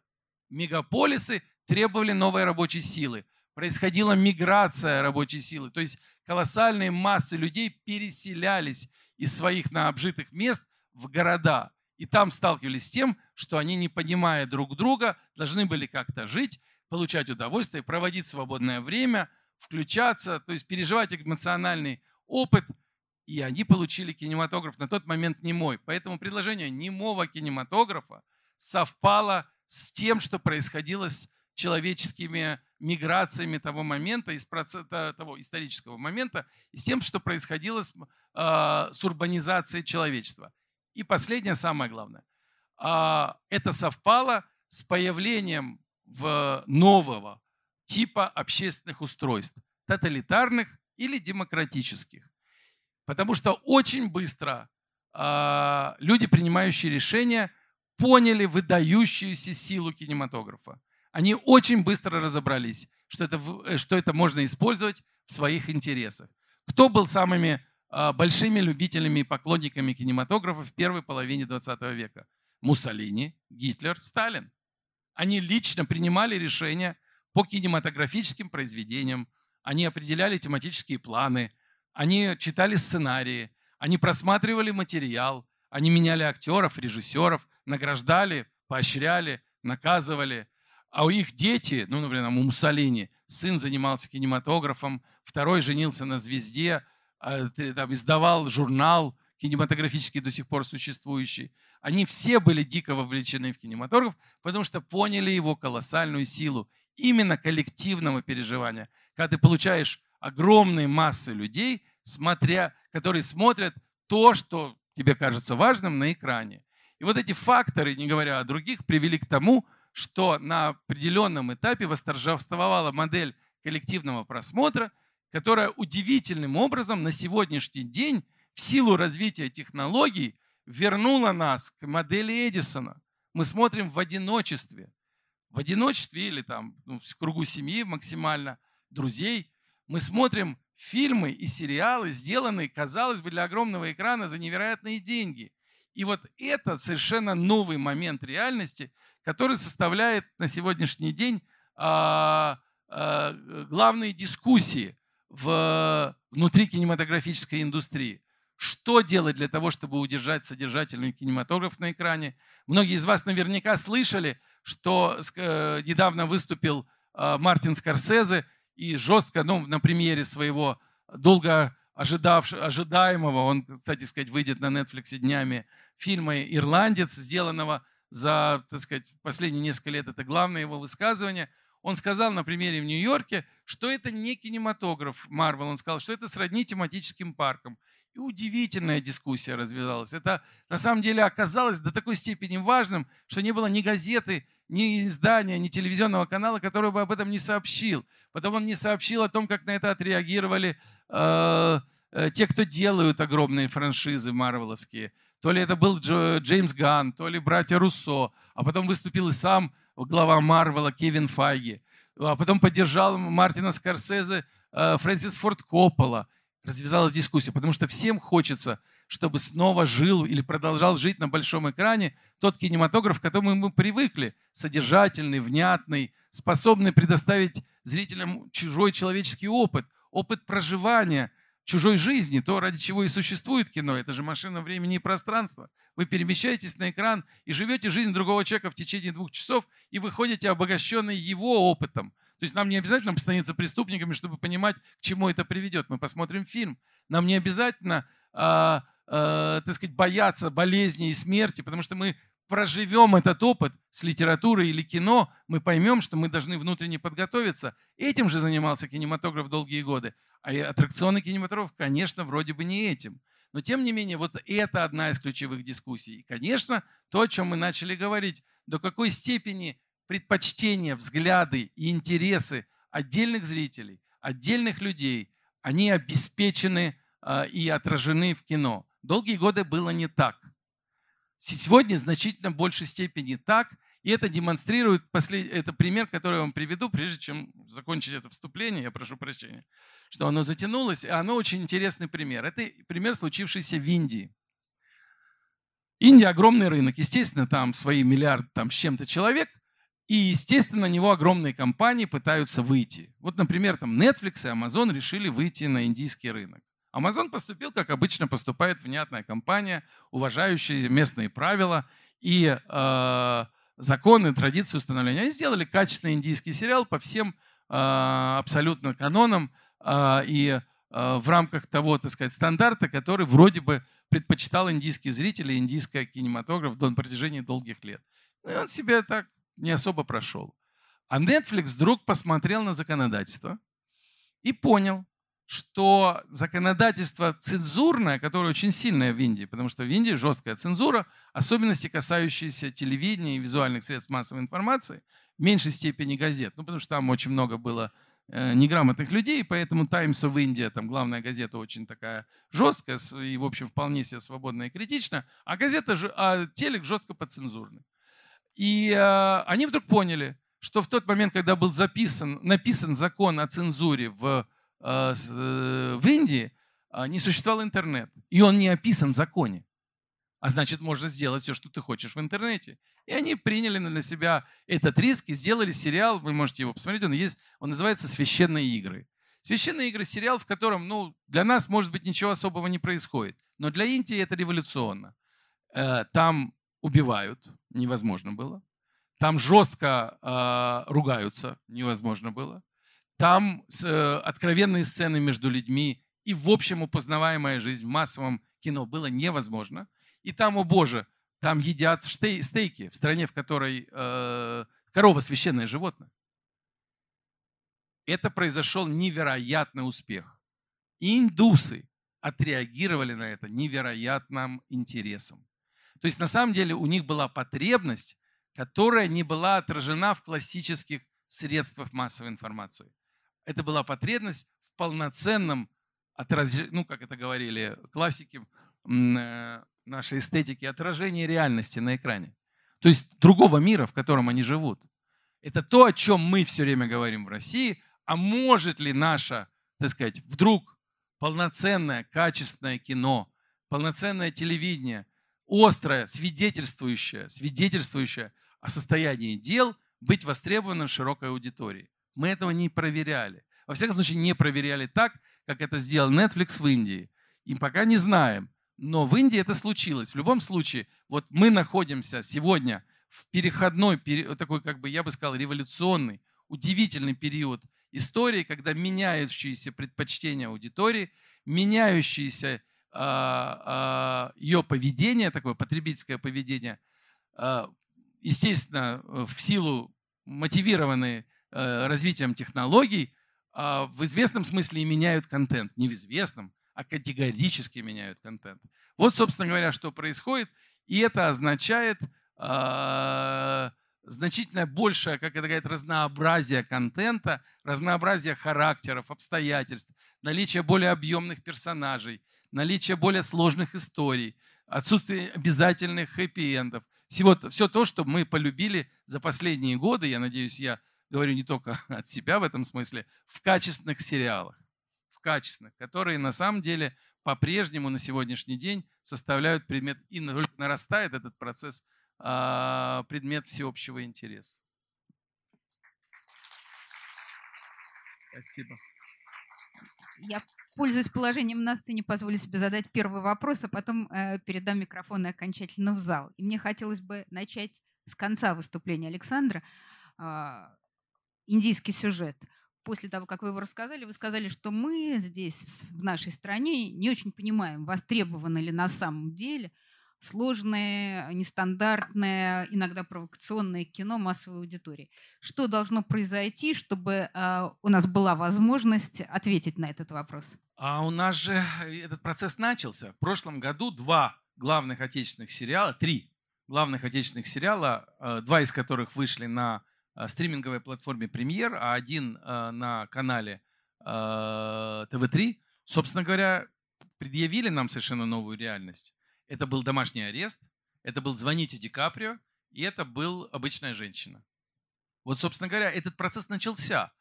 мегаполисы требовали новой рабочей силы. Происходила миграция рабочей силы. То есть колоссальные массы людей переселялись из своих на обжитых мест в города. И там сталкивались с тем, что они, не понимая друг друга, должны были как-то жить, получать удовольствие, проводить свободное время – включаться, то есть переживать эмоциональный опыт. И они получили кинематограф на тот момент не мой. Поэтому предложение немого кинематографа совпало с тем, что происходило с человеческими миграциями того момента, из процесса, того исторического момента, и с тем, что происходило с, э, с урбанизацией человечества. И последнее, самое главное, э, это совпало с появлением в нового типа общественных устройств, тоталитарных или демократических. Потому что очень быстро э, люди, принимающие решения, поняли выдающуюся силу кинематографа. Они очень быстро разобрались, что это, э, что это можно использовать в своих интересах. Кто был самыми э, большими любителями и поклонниками кинематографа в первой половине 20 века? Муссолини, Гитлер, Сталин. Они лично принимали решения по кинематографическим произведениям, они определяли тематические планы, они читали сценарии, они просматривали материал, они меняли актеров, режиссеров, награждали, поощряли, наказывали. А у их дети, ну, например, у Муссолини, сын занимался кинематографом, второй женился на звезде, а, там, издавал журнал кинематографический до сих пор существующий. Они все были дико вовлечены в кинематограф, потому что поняли его колоссальную силу именно коллективного переживания, когда ты получаешь огромные массы людей, смотря, которые смотрят то, что тебе кажется важным на экране. И вот эти факторы, не говоря о других, привели к тому, что на определенном этапе восторжествовала модель коллективного просмотра, которая удивительным образом на сегодняшний день в силу развития технологий вернула нас к модели Эдисона. Мы смотрим в одиночестве в одиночестве или там ну, в кругу семьи максимально, друзей, мы смотрим фильмы и сериалы, сделанные, казалось бы, для огромного экрана за невероятные деньги. И вот это совершенно новый момент реальности, который составляет на сегодняшний день а, а, главные дискуссии в, внутри кинематографической индустрии. Что делать для того, чтобы удержать содержательный кинематограф на экране. Многие из вас наверняка слышали, что э, недавно выступил э, Мартин Скорсезе и жестко, ну, на премьере своего долго ожидавш, ожидаемого, он, кстати сказать, выйдет на Netflix днями, фильма «Ирландец», сделанного за, так сказать, последние несколько лет, это главное его высказывание. Он сказал на примере в Нью-Йорке, что это не кинематограф Марвел, он сказал, что это сродни тематическим паркам. И удивительная дискуссия развивалась. Это на самом деле оказалось до такой степени важным, что не было ни газеты, ни издания, ни телевизионного канала, который бы об этом не сообщил. Потом он не сообщил о том, как на это отреагировали э, э, те, кто делают огромные франшизы марвеловские. То ли это был Джо, Джеймс Ганн, то ли братья Руссо. А потом выступил и сам глава Марвела Кевин Файги. А потом поддержал Мартина Скорсезе э, Фрэнсис Форд Коппола развязалась дискуссия, потому что всем хочется, чтобы снова жил или продолжал жить на большом экране тот кинематограф, к которому мы привыкли, содержательный, внятный, способный предоставить зрителям чужой человеческий опыт, опыт проживания чужой жизни, то, ради чего и существует кино. Это же машина времени и пространства. Вы перемещаетесь на экран и живете жизнь другого человека в течение двух часов и выходите обогащенный его опытом. То есть нам не обязательно становиться преступниками, чтобы понимать, к чему это приведет. Мы посмотрим фильм. Нам не обязательно, э, э, так сказать, бояться болезни и смерти, потому что мы проживем этот опыт с литературой или кино, мы поймем, что мы должны внутренне подготовиться. Этим же занимался кинематограф долгие годы. А аттракционный кинематограф, конечно, вроде бы не этим. Но тем не менее, вот это одна из ключевых дискуссий. И, конечно, то, о чем мы начали говорить, до какой степени предпочтения, взгляды и интересы отдельных зрителей, отдельных людей, они обеспечены э, и отражены в кино. Долгие годы было не так. Сегодня значительно большей степени так, и это демонстрирует, послед... это пример, который я вам приведу, прежде чем закончить это вступление, я прошу прощения, что оно затянулось, и оно очень интересный пример. Это пример, случившийся в Индии. Индия огромный рынок, естественно, там свои миллиард там, с чем-то человек – и, естественно, на него огромные компании пытаются выйти. Вот, например, там Netflix и Amazon решили выйти на индийский рынок. Amazon поступил, как обычно поступает внятная компания, уважающая местные правила и э, законы, традиции установления. Они сделали качественный индийский сериал по всем э, абсолютно канонам э, и э, в рамках того, так сказать, стандарта, который вроде бы предпочитал индийский зритель и индийский кинематограф на протяжении долгих лет. И он себе так не особо прошел. А Netflix вдруг посмотрел на законодательство и понял, что законодательство цензурное, которое очень сильное в Индии, потому что в Индии жесткая цензура, особенности, касающиеся телевидения и визуальных средств массовой информации, в меньшей степени газет, ну потому что там очень много было э, неграмотных людей, поэтому Times of India, там главная газета очень такая жесткая и, в общем, вполне себе свободная и критичная, а газета, а телек жестко подцензурный. И э, они вдруг поняли, что в тот момент, когда был записан, написан закон о цензуре в, э, э, в Индии, э, не существовал интернет. И он не описан в законе. А значит, можно сделать все, что ты хочешь в интернете. И они приняли на себя этот риск и сделали сериал, вы можете его посмотреть, он есть, он называется «Священные игры». «Священные игры» — сериал, в котором, ну, для нас, может быть, ничего особого не происходит. Но для Индии это революционно. Э, там убивают, невозможно было. Там жестко э, ругаются, невозможно было. Там э, откровенные сцены между людьми и, в общем, упознаваемая жизнь в массовом кино было невозможно. И там, о боже, там едят стейки в стране, в которой э, корова священное животное. Это произошел невероятный успех. индусы отреагировали на это невероятным интересом. То есть на самом деле у них была потребность, которая не была отражена в классических средствах массовой информации. Это была потребность в полноценном отражении, ну, как это говорили классики э, нашей эстетики, отражении реальности на экране. То есть другого мира, в котором они живут. Это то, о чем мы все время говорим в России. А может ли наше, так сказать, вдруг полноценное, качественное кино, полноценное телевидение острое, свидетельствующее, свидетельствующее о состоянии дел быть востребованным широкой аудитории. Мы этого не проверяли. Во всяком случае, не проверяли так, как это сделал Netflix в Индии. И пока не знаем, но в Индии это случилось. В любом случае, вот мы находимся сегодня в переходной, такой, как бы, я бы сказал, революционный, удивительный период истории, когда меняющиеся предпочтения аудитории, меняющиеся ее поведение, такое потребительское поведение, а, естественно, в силу мотивированные э, развитием технологий, в известном смысле и меняют контент. Не в известном, а категорически меняют контент. Вот, собственно говоря, что происходит. И это означает значительно большее, как это говорят, разнообразие контента, разнообразие характеров, обстоятельств, наличие более объемных персонажей, наличие более сложных историй, отсутствие обязательных хэппи-эндов. Всего, все то, что мы полюбили за последние годы, я надеюсь, я говорю не только от себя в этом смысле, в качественных сериалах. В качественных, которые на самом деле по-прежнему на сегодняшний день составляют предмет, и нарастает этот процесс а, предмет всеобщего интереса. Спасибо. Я, пользуясь положением на сцене, позволю себе задать первый вопрос, а потом э, передам микрофон окончательно в зал. И мне хотелось бы начать с конца выступления Александра. Э, индийский сюжет. После того, как вы его рассказали, вы сказали, что мы здесь, в нашей стране, не очень понимаем, востребовано ли на самом деле – сложное, нестандартное, иногда провокационное кино массовой аудитории. Что должно произойти, чтобы э, у нас была возможность ответить на этот вопрос? А у нас же этот процесс начался. В прошлом году два главных отечественных сериала, три главных отечественных сериала, э, два из которых вышли на э, стриминговой платформе «Премьер», а один э, на канале э, ТВ-3, собственно говоря, предъявили нам совершенно новую реальность. Это был домашний арест, это был «Звоните Ди Каприо», и это был «Обычная женщина». Вот, собственно говоря, этот процесс начался.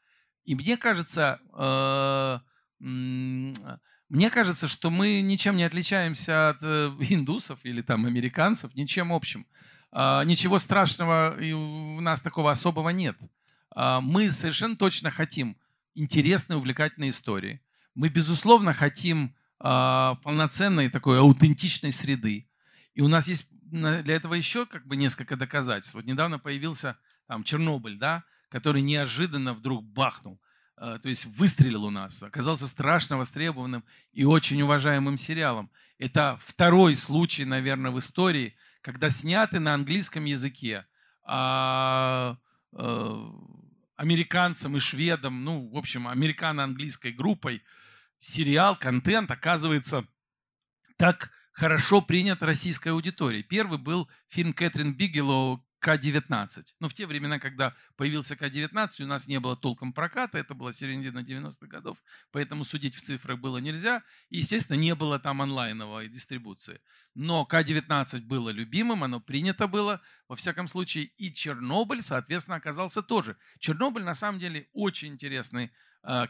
И мне кажется, э, мне кажется, что мы ничем не отличаемся от э, индусов или там американцев, ничем общим. А, ничего страшного у нас такого особого нет. А, мы совершенно точно хотим интересной, увлекательной истории. Мы, безусловно, хотим полноценной такой аутентичной среды. И у нас есть для этого еще как бы несколько доказательств. Вот недавно появился там Чернобыль, да, который неожиданно вдруг бахнул, а, то есть выстрелил у нас, оказался страшно востребованным и очень уважаемым сериалом. Это второй случай, наверное, в истории, когда сняты на английском языке а, а, американцам и шведам, ну, в общем, американо-английской группой, сериал, контент оказывается так хорошо принят российской аудиторией. Первый был фильм Кэтрин Бигелоу к-19. Но в те времена, когда появился К-19, у нас не было толком проката, это была середина 90-х годов, поэтому судить в цифрах было нельзя. И, естественно, не было там онлайновой дистрибуции. Но К-19 было любимым, оно принято было, во всяком случае, и Чернобыль, соответственно, оказался тоже. Чернобыль, на самом деле, очень интересный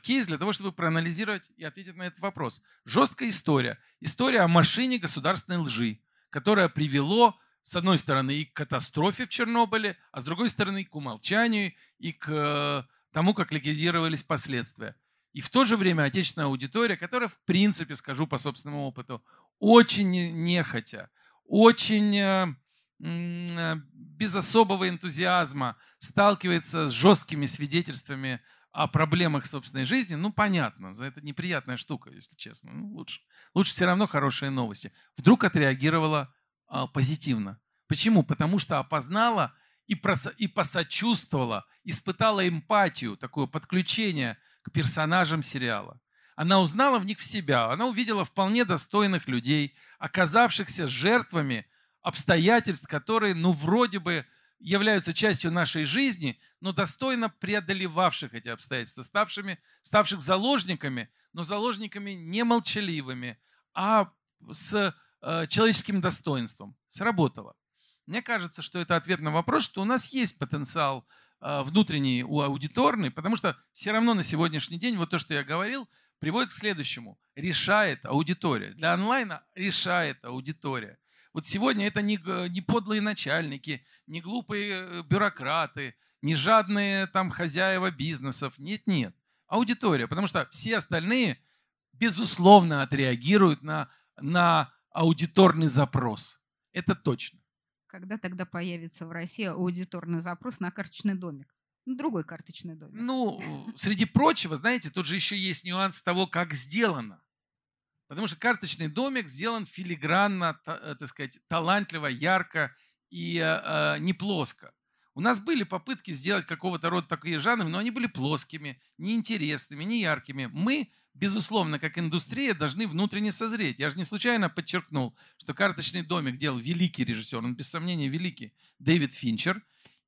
кейс для того, чтобы проанализировать и ответить на этот вопрос. Жесткая история. История о машине государственной лжи, которая привело, с одной стороны, и к катастрофе в Чернобыле, а с другой стороны, к умолчанию и к э, тому, как ликвидировались последствия. И в то же время отечественная аудитория, которая, в принципе, скажу по собственному опыту, очень нехотя, очень э, без особого энтузиазма сталкивается с жесткими свидетельствами о проблемах собственной жизни, ну, понятно, за это неприятная штука, если честно. Ну, лучше, лучше все равно хорошие новости. Вдруг отреагировала а, позитивно. Почему? Потому что опознала и, прос, и посочувствовала, испытала эмпатию, такое подключение к персонажам сериала. Она узнала в них в себя, она увидела вполне достойных людей, оказавшихся жертвами обстоятельств, которые, ну, вроде бы являются частью нашей жизни, но достойно преодолевавших эти обстоятельства, ставшими, ставших заложниками, но заложниками не молчаливыми, а с э, человеческим достоинством. Сработало. Мне кажется, что это ответ на вопрос, что у нас есть потенциал э, внутренний, у аудиторный, потому что все равно на сегодняшний день вот то, что я говорил, приводит к следующему. Решает аудитория. Для онлайна решает аудитория. Вот сегодня это не, не подлые начальники, не глупые э, бюрократы, не жадные там хозяева бизнесов. Нет, нет. Аудитория. Потому что все остальные, безусловно, отреагируют на, на аудиторный запрос. Это точно. Когда тогда появится в России аудиторный запрос на карточный домик? Другой карточный домик. Ну, среди прочего, знаете, тут же еще есть нюанс того, как сделано. Потому что карточный домик сделан филигранно, э, так сказать, талантливо, ярко и э, не плоско. У нас были попытки сделать какого-то рода такие жанры, но они были плоскими, неинтересными, не яркими. Мы, безусловно, как индустрия, должны внутренне созреть. Я же не случайно подчеркнул, что «Карточный домик» делал великий режиссер, он без сомнения великий, Дэвид Финчер,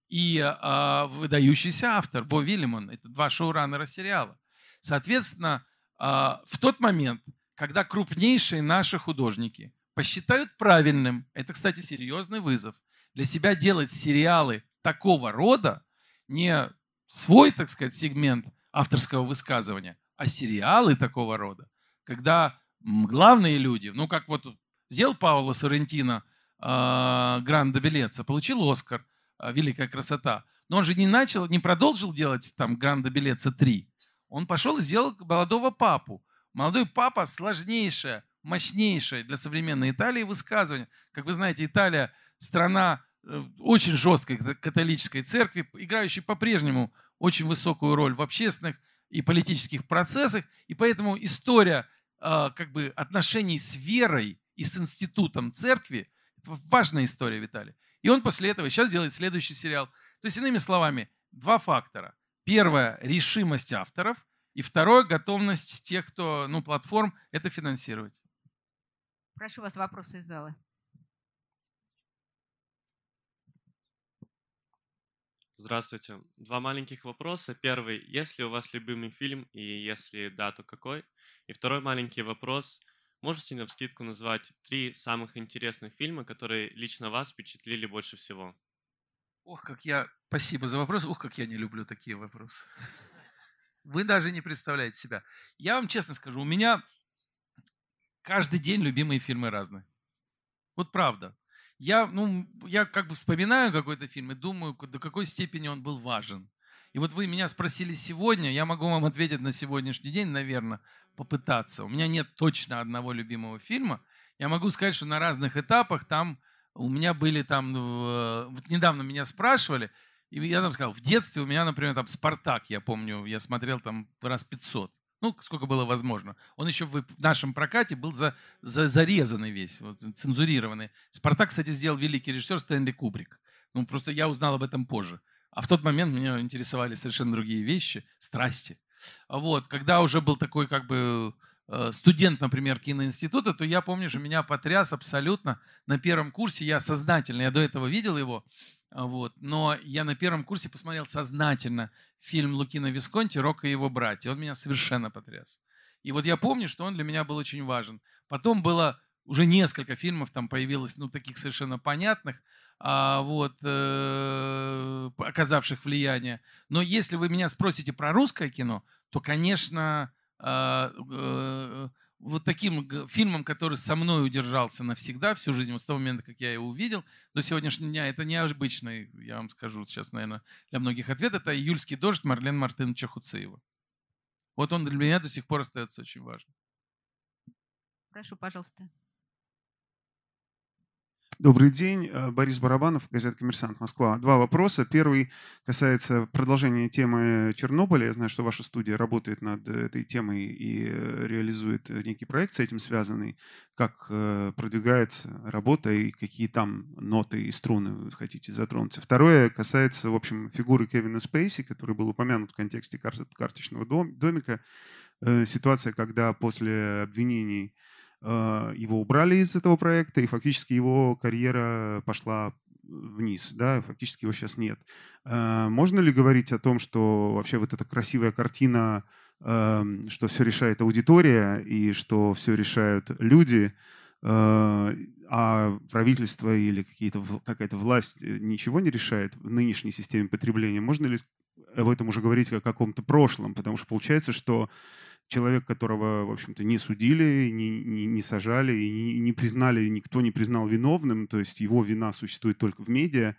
и э, выдающийся автор Бо Вильямон. Это два шоураннера сериала. Соответственно, э, в тот момент, когда крупнейшие наши художники посчитают правильным, это, кстати, серьезный вызов, для себя делать сериалы такого рода, не свой, так сказать, сегмент авторского высказывания, а сериалы такого рода, когда главные люди, ну как вот сделал Пауло Соррентино э, Гранда Белеца, получил Оскар, э, Великая красота, но он же не начал, не продолжил делать там Гранда Белеца 3. Он пошел и сделал молодого папу. Молодой папа сложнейшее, мощнейшее для современной Италии высказывание. Как вы знаете, Италия страна Э, очень жесткой католической церкви, играющей по-прежнему очень высокую роль в общественных и политических процессах. И поэтому история а, как бы отношений с верой и с институтом церкви – это важная история, Виталий. И он после этого сейчас делает следующий сериал. То есть, иными словами, два фактора. Первое – решимость авторов. И второе – готовность тех, кто, ну, платформ, это финансировать. Прошу вас вопросы из зала. Здравствуйте. Два маленьких вопроса. Первый. Есть ли у вас любимый фильм и если да, то какой? И второй маленький вопрос. Можете на вскидку назвать три самых интересных фильма, которые лично вас впечатлили больше всего? Ох, как я... Спасибо за вопрос. Ух, как я не люблю такие вопросы. Вы даже не представляете себя. Я вам честно скажу, у меня каждый день любимые фильмы разные. Вот правда я, ну, я как бы вспоминаю какой-то фильм и думаю, до какой степени он был важен. И вот вы меня спросили сегодня, я могу вам ответить на сегодняшний день, наверное, попытаться. У меня нет точно одного любимого фильма. Я могу сказать, что на разных этапах там у меня были там, ну, вот недавно меня спрашивали, и я там сказал, в детстве у меня, например, там «Спартак», я помню, я смотрел там раз 500 ну, сколько было возможно. Он еще в нашем прокате был за, за, зарезанный весь, вот, цензурированный. «Спартак», кстати, сделал великий режиссер Стэнли Кубрик. Ну, просто я узнал об этом позже. А в тот момент меня интересовали совершенно другие вещи, страсти. Вот, когда уже был такой как бы э, студент, например, киноинститута, то я помню, что меня потряс абсолютно на первом курсе. Я сознательно, я до этого видел его, а, вот. Но я на первом курсе посмотрел сознательно фильм Лукина Висконти «Рок и его братья». Он меня совершенно потряс. И вот я помню, что он для меня был очень важен. Потом было уже несколько фильмов, там появилось, ну, таких совершенно понятных, а, вот, э, оказавших влияние. Но если вы меня спросите про русское кино, то, конечно, э, э, вот таким фильмом, который со мной удержался навсегда, всю жизнь, вот с того момента, как я его увидел, до сегодняшнего дня, это необычный, я вам скажу сейчас, наверное, для многих ответ, это «Июльский дождь» Марлен Мартыновича Хуцеева. Вот он для меня до сих пор остается очень важным. Прошу, пожалуйста. Добрый день. Э, Борис Барабанов, газета «Коммерсант. Москва». Два вопроса. Первый касается продолжения темы Чернобыля. Я знаю, что ваша студия работает над этой темой и э, реализует некий проект с этим связанный. Как э, продвигается работа и какие там ноты и струны вы хотите затронуть. Второе касается, в общем, фигуры Кевина Спейси, который был упомянут в контексте карточного домика. Ситуация, когда после обвинений его убрали из этого проекта, и фактически его карьера пошла вниз, да, фактически его сейчас нет. А, можно ли говорить о том, что вообще вот эта красивая картина, что все решает аудитория и что все решают люди, а, а правительство или какая-то власть ничего не решает в нынешней системе потребления, можно ли об этом уже говорить как о каком-то прошлом? Потому что получается, что человек, которого, в общем-то, не судили, не, не, не сажали и не, не признали, никто не признал виновным, то есть его вина существует только в медиа.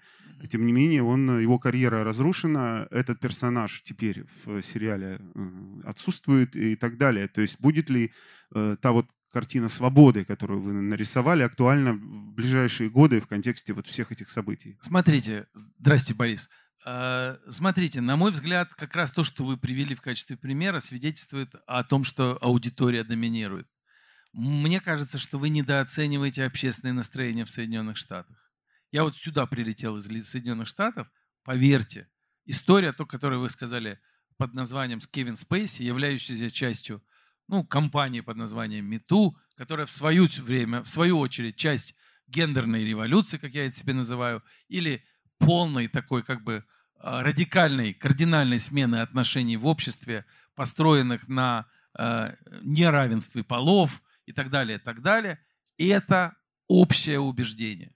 Тем не менее, он, его карьера разрушена, этот персонаж теперь в сериале э, отсутствует и так далее. То есть будет ли э, та вот картина свободы, которую вы нарисовали, актуальна в ближайшие годы в контексте вот всех этих событий? Смотрите, здрасте, Борис. А, смотрите, на мой взгляд, как раз то, что вы привели в качестве примера, свидетельствует о том, что аудитория доминирует. Мне кажется, что вы недооцениваете общественное настроение в Соединенных Штатах. Я вот сюда прилетел из Соединенных Штатов, поверьте, история, то, которую вы сказали под названием Кевин Спейси, являющаяся частью ну, компании под названием МИТУ, которая в свое время, в свою очередь, часть гендерной революции, как я это себе называю, или полной такой как бы а, радикальной, кардинальной смены отношений в обществе, построенных на э, неравенстве полов и так далее, и так далее, это общее убеждение.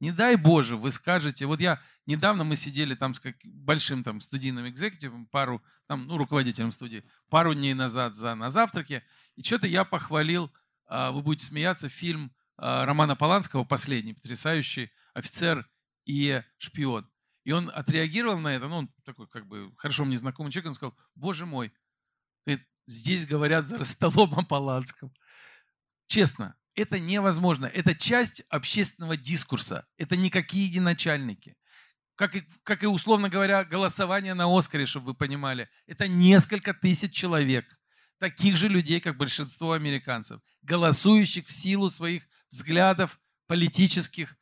Не дай Боже, вы скажете, вот я, недавно мы сидели там с как, большим там студийным экзекутивом, пару, там, ну, руководителем студии, пару дней назад за, на завтраке, и что-то я похвалил, а, вы будете смеяться, фильм а, Романа Поланского, последний, потрясающий офицер и шпион. И он отреагировал на это, ну, он такой как бы хорошо мне знакомый человек, он сказал, боже мой, здесь говорят за столом о Поланском. Честно, это невозможно. Это часть общественного дискурса. Это не какие начальники. Как и, как и, условно говоря, голосование на Оскаре, чтобы вы понимали. Это несколько тысяч человек, таких же людей, как большинство американцев, голосующих в силу своих взглядов политических,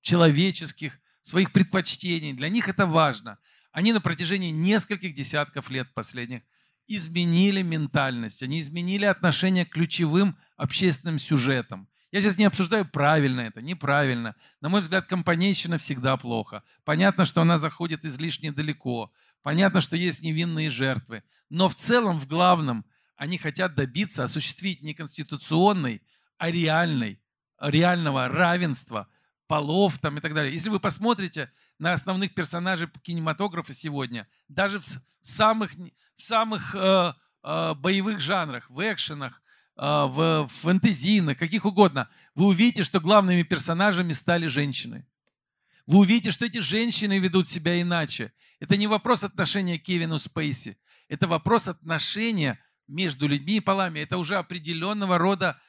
человеческих, своих предпочтений. Для них это важно. Они на протяжении нескольких десятков лет последних изменили ментальность, они изменили отношение к ключевым общественным сюжетам. Я сейчас не обсуждаю, правильно это, неправильно. На мой взгляд, компанейщина всегда плохо. Понятно, что она заходит излишне далеко. Понятно, что есть невинные жертвы. Но в целом, в главном, они хотят добиться, осуществить не конституционной, а реальной, реального равенства полов там и так далее. Если вы посмотрите на основных персонажей кинематографа сегодня, даже в самых, в самых э, э, боевых жанрах, в экшенах, э, в фэнтезийных, каких угодно, вы увидите, что главными персонажами стали женщины. Вы увидите, что эти женщины ведут себя иначе. Это не вопрос отношения к Кевину Спейси. Это вопрос отношения между людьми и полами. Это уже определенного рода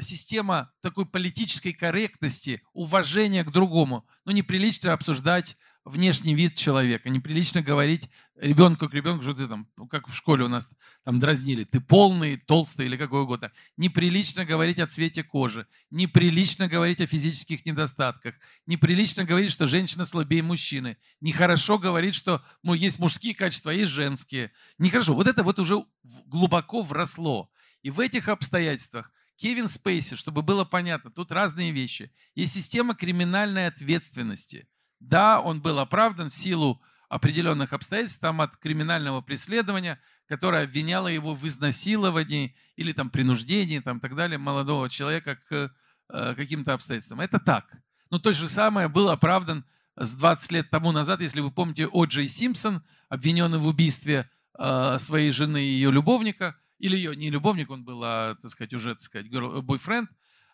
система такой политической корректности, уважения к другому. Но неприлично обсуждать внешний вид человека. Неприлично говорить ребенку к ребенку, что ты там, ну, как в школе у нас там дразнили, ты полный, толстый или какой угодно. Неприлично говорить о цвете кожи. Неприлично говорить о физических недостатках. Неприлично говорить, что женщина слабее мужчины. Нехорошо говорить, что ну, есть мужские качества, а есть женские. Нехорошо. Вот это вот уже глубоко вросло. И в этих обстоятельствах Кевин Спейси, чтобы было понятно, тут разные вещи. Есть система криминальной ответственности – да, он был оправдан в силу определенных обстоятельств, там от криминального преследования, которое обвиняло его в изнасиловании или там принуждении, там так далее, молодого человека к э, каким-то обстоятельствам. Это так. Но то же самое был оправдан с 20 лет тому назад, если вы помните, О. Джей Симпсон, обвиненный в убийстве э, своей жены и ее любовника, или ее не любовник, он был, а, так сказать, уже, так сказать, бойфренд,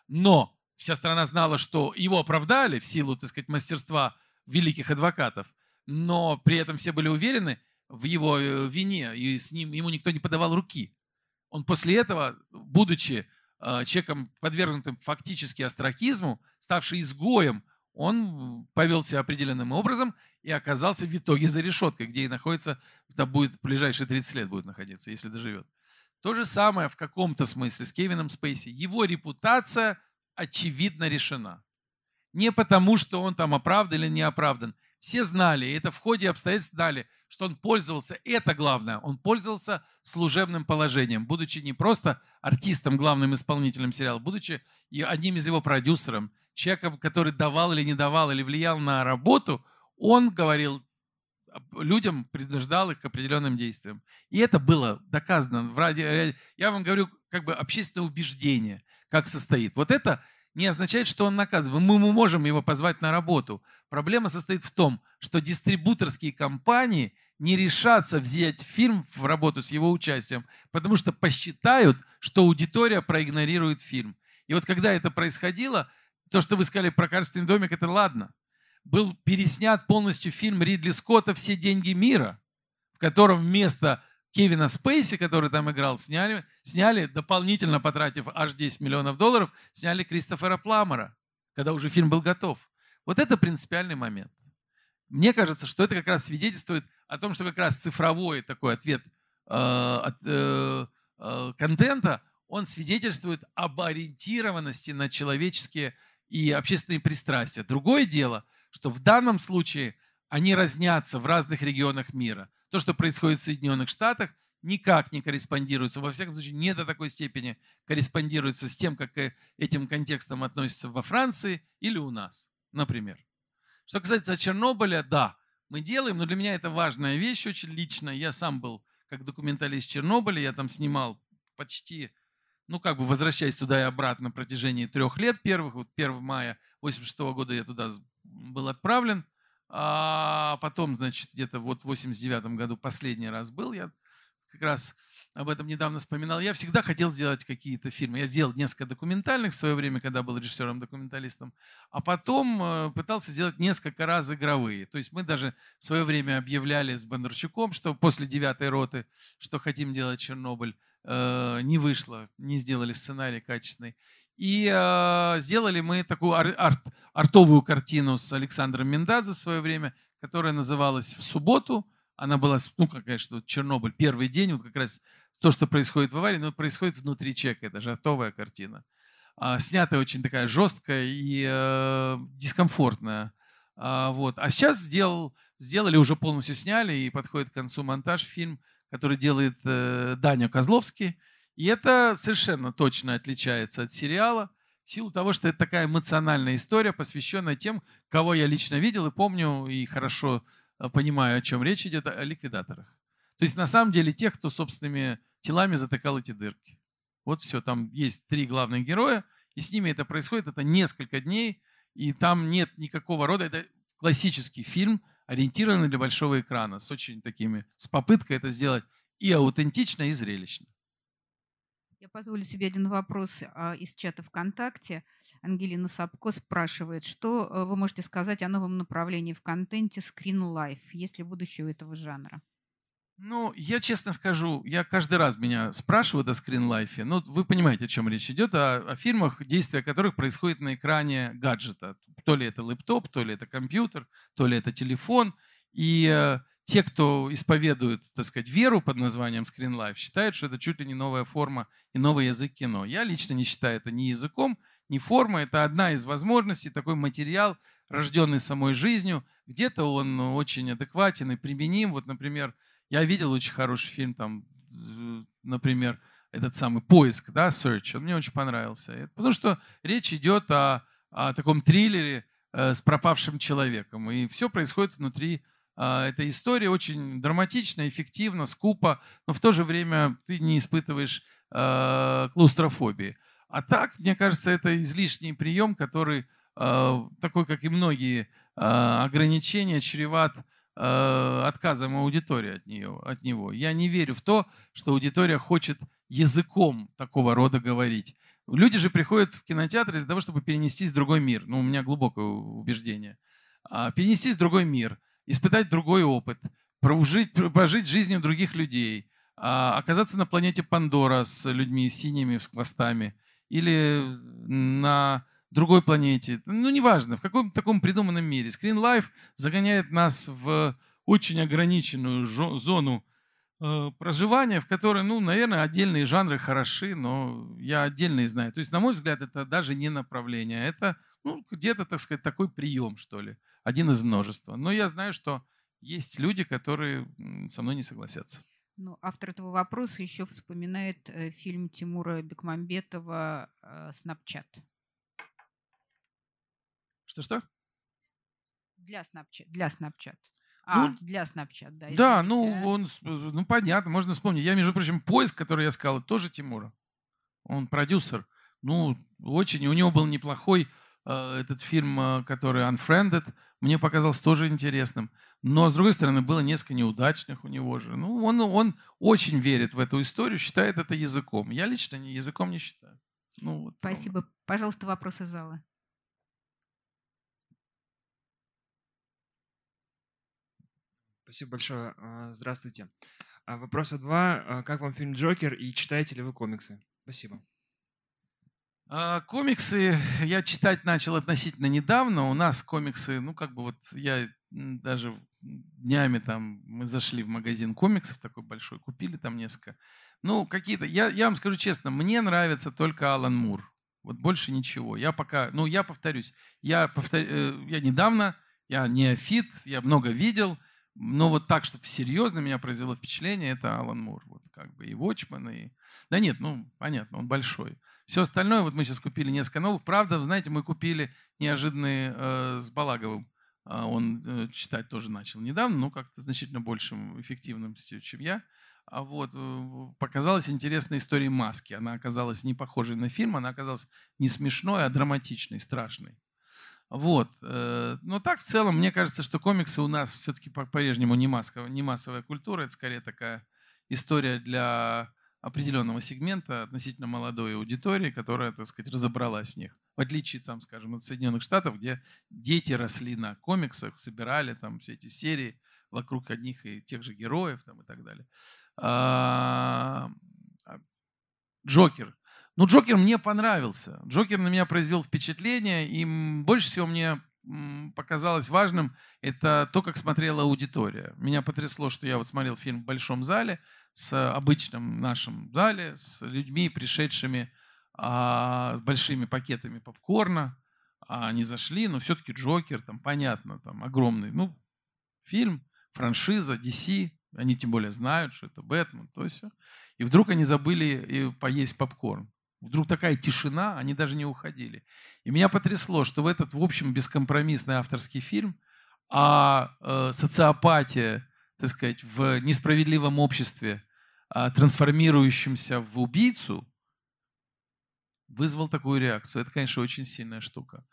но вся страна знала, что его оправдали в силу, так сказать, мастерства великих адвокатов, но при этом все были уверены в его э, вине, и с ним, ему никто не подавал руки. Он после этого, будучи э, человеком, подвергнутым фактически астракизму, ставший изгоем, он повел себя определенным образом и оказался в итоге за решеткой, где и находится, там будет ближайшие 30 лет будет находиться, если доживет. То же самое в каком-то смысле с Кевином Спейси. Его репутация очевидно решена. Не потому, что он там оправдан или не оправдан. Все знали, и это в ходе обстоятельств знали, что он пользовался, это главное, он пользовался служебным положением, будучи не просто артистом, главным исполнителем сериала, будучи одним из его продюсеров, человеком, который давал или не давал, или влиял на работу, он говорил людям, принуждал их к определенным действиям. И это было доказано. В ради, я вам говорю, как бы общественное убеждение, как состоит. Вот это не означает, что он наказываем. Мы, мы можем его позвать на работу. Проблема состоит в том, что дистрибуторские компании не решатся взять фильм в работу с его участием, потому что посчитают, что аудитория проигнорирует фильм. И вот когда это происходило, то, что вы сказали про «Качественный домик», это ладно. Был переснят полностью фильм Ридли Скотта «Все деньги мира», в котором вместо Кевина Спейси, который там играл, сняли, сняли дополнительно потратив аж 10 миллионов долларов, сняли Кристофера Пламера, когда уже фильм был готов. Вот это принципиальный момент. Мне кажется, что это как раз свидетельствует о том, что как раз цифровой такой ответ э, от, э, э, контента, он свидетельствует об ориентированности на человеческие и общественные пристрастия. Другое дело, что в данном случае они разнятся в разных регионах мира. То, что происходит в Соединенных Штатах, никак не корреспондируется, во всяком случае не до такой степени корреспондируется с тем, как этим контекстам относятся во Франции или у нас, например. Что касается Чернобыля, да, мы делаем, но для меня это важная вещь очень лично. Я сам был как документалист Чернобыля, я там снимал почти, ну как бы возвращаясь туда и обратно на протяжении трех лет первых, вот 1 мая 86 года я туда был отправлен, а потом, значит, где-то вот в 89 году последний раз был, я как раз об этом недавно вспоминал. Я всегда хотел сделать какие-то фильмы. Я сделал несколько документальных в свое время, когда был режиссером-документалистом, а потом э, пытался сделать несколько раз игровые. То есть мы даже в свое время объявляли с Бондарчуком, что после девятой роты, что хотим делать Чернобыль. Э, не вышло, не сделали сценарий качественный. И э, сделали мы такую ар- арт, артовую картину с Александром Мендадзе в свое время, которая называлась «В субботу». Она была, ну, как, конечно, Чернобыль, первый день, вот как раз то, что происходит в аварии, но происходит внутри человека. Это же артовая картина. А, снятая очень такая жесткая и э, дискомфортная. А, вот. а сейчас сделал, сделали, уже полностью сняли, и подходит к концу монтаж фильм, который делает э, Даня Козловский. И это совершенно точно отличается от сериала в силу того, что это такая эмоциональная история, посвященная тем, кого я лично видел и помню, и хорошо э, понимаю, о чем речь идет, о ликвидаторах. То есть на самом деле тех, кто собственными телами затыкал эти дырки. Вот все, там есть три главных героя, и с ними это происходит, это несколько дней, и там нет никакого рода, это классический фильм, ориентированный для большого экрана, с очень такими, с попыткой это сделать и аутентично, и зрелищно. Я позволю себе один вопрос а, из чата ВКонтакте. Ангелина Сапко спрашивает, что э, вы можете сказать о новом направлении в контенте Screen Life? Есть ли будущее у этого жанра? Ну, я честно скажу, я каждый раз меня спрашивают о скринлайфе. Ну, вы понимаете, о чем речь идет, о, о фильмах, действия которых происходит на экране гаджета. То ли это лэптоп, то ли это компьютер, то ли это телефон. И э, те, кто исповедует, так сказать, веру под названием скринлайф, считают, что это чуть ли не новая форма и новый язык кино. Я лично не считаю это ни языком, ни формой. Это одна из возможностей, такой материал, рожденный самой жизнью. Где-то он очень адекватен и применим. Вот, например, я видел очень хороший фильм, там, например, этот самый поиск, да, Search, он мне очень понравился. Потому что речь идет о, о таком триллере э, с пропавшим человеком. И все происходит внутри э, этой истории. Очень драматично, эффективно, скупо, но в то же время ты не испытываешь э, клаустрофобии. А так, мне кажется, это излишний прием, который, э, такой, как и многие ограничения, чреват Э, отказом аудитории от, нее, от него. Я не верю в то, что аудитория хочет языком такого рода говорить. Люди же приходят в кинотеатр для того, чтобы перенестись в другой мир. Ну, у меня глубокое убеждение. А, перенестись в другой мир, испытать другой опыт, прожить, прожить жизнью других людей, а, оказаться на планете Пандора с людьми синими, с хвостами, или на другой планете, ну неважно, в каком-то таком придуманном мире. Screen Life загоняет нас в очень ограниченную зону э, проживания, в которой, ну, наверное, отдельные жанры хороши, но я отдельные знаю. То есть, на мой взгляд, это даже не направление, это, ну, где-то, так сказать, такой прием, что ли, один из множества. Но я знаю, что есть люди, которые со мной не согласятся. Ну, автор этого вопроса еще вспоминает э, фильм Тимура Бекмамбетова «Снапчат». Что-что? Для Snapchat. Для Snapchat. А, ну, для Snapchat, да. Да, ну, а. он, ну, понятно, можно вспомнить. Я, между прочим, поиск, который я сказал, тоже Тимура. Он продюсер. Ну, очень, у него был неплохой э, этот фильм, э, который Unfriended, мне показался тоже интересным. Но, с другой стороны, было несколько неудачных у него же. Ну, он, он очень верит в эту историю, считает это языком. Я лично не, языком не считаю. Ну, вот, Спасибо. Пожалуйста, вопросы зала. Спасибо большое. А, здравствуйте. А вопроса два. А Как вам фильм «Джокер» и читаете ли вы комиксы? Спасибо. А, Комиксы я читать начал относительно недавно. У нас комиксы, ну как бы вот я даже днями там мы зашли в магазин комиксов такой большой, купили там несколько. Ну какие-то, я, я вам скажу честно, мне нравится только Алан Мур. Вот больше ничего. Я пока, ну я повторюсь, я, повтор, э, я недавно, я неофит, я много видел, но вот так, чтобы серьезно меня произвело впечатление, это Алан Мур. Вот как бы и Watchmen, и... Да нет, ну понятно, он большой. Все остальное, вот мы сейчас купили несколько новых. Правда, знаете, мы купили неожиданные э, с Балаговым. А Он э, читать тоже начал недавно, но как-то значительно большим эффективным, чем я. А вот э, показалась интересная история маски. Она оказалась не похожей на фильм, она оказалась не смешной, а драматичной, страшной. Вот. э, Но так в целом, мне кажется, что комиксы у нас все-таки по- по-прежнему не, массовая, не массовая культура, это скорее такая история для определенного сегмента относительно молодой аудитории, которая, так сказать, разобралась в них. В отличие, там, скажем, от Соединенных Штатов, где дети росли на комиксах, собирали там все эти серии вокруг одних и тех же героев там, и так далее. А, а, Джокер. Ну, Джокер мне понравился. Джокер на меня произвел впечатление, и больше всего мне показалось важным это то, как смотрела аудитория. Меня потрясло, что я вот смотрел фильм в большом зале, с обычным нашим зале, с людьми, пришедшими а, с большими пакетами попкорна. А они зашли, но все-таки Джокер, там понятно, там огромный, ну, фильм, франшиза, DC, они тем более знают, что это Бэтмен, то все. И вдруг они забыли поесть попкорн. Вдруг такая тишина, они даже не уходили. И меня потрясло, что в этот, в общем, бескомпромиссный авторский фильм о э, социопатии, так сказать, в несправедливом обществе, а, трансформирующемся в убийцу, вызвал такую реакцию. Это, конечно, очень сильная штука.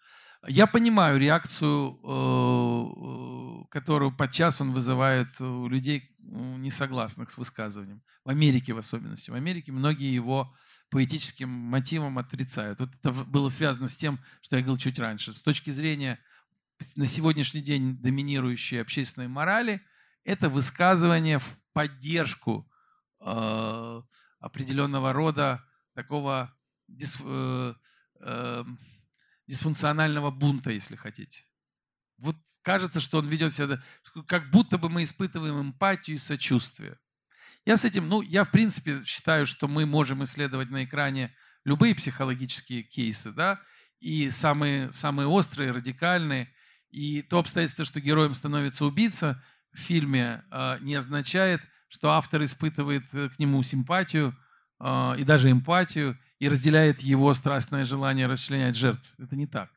Я понимаю реакцию, э, э, которую подчас он вызывает у людей, ну, несогласных с высказыванием. В Америке в особенности. В Америке многие его поэтическим мотивом отрицают. Вот это было связано с тем, что я говорил чуть раньше. С точки зрения на сегодняшний день доминирующей общественной морали, это высказывание в поддержку э, определенного рода такого дис- э, э, дисфункционального бунта, если хотите. Вот кажется, что он ведет себя, как будто бы мы испытываем эмпатию и сочувствие. Я с этим, ну, я в принципе считаю, что мы можем исследовать на экране любые психологические кейсы, да, и самые, самые острые, радикальные. И то обстоятельство, что героем становится убийца фильме, э, не означает, что автор испытывает э, к нему симпатию э, и даже эмпатию и разделяет его страстное желание расчленять жертв. Это не так.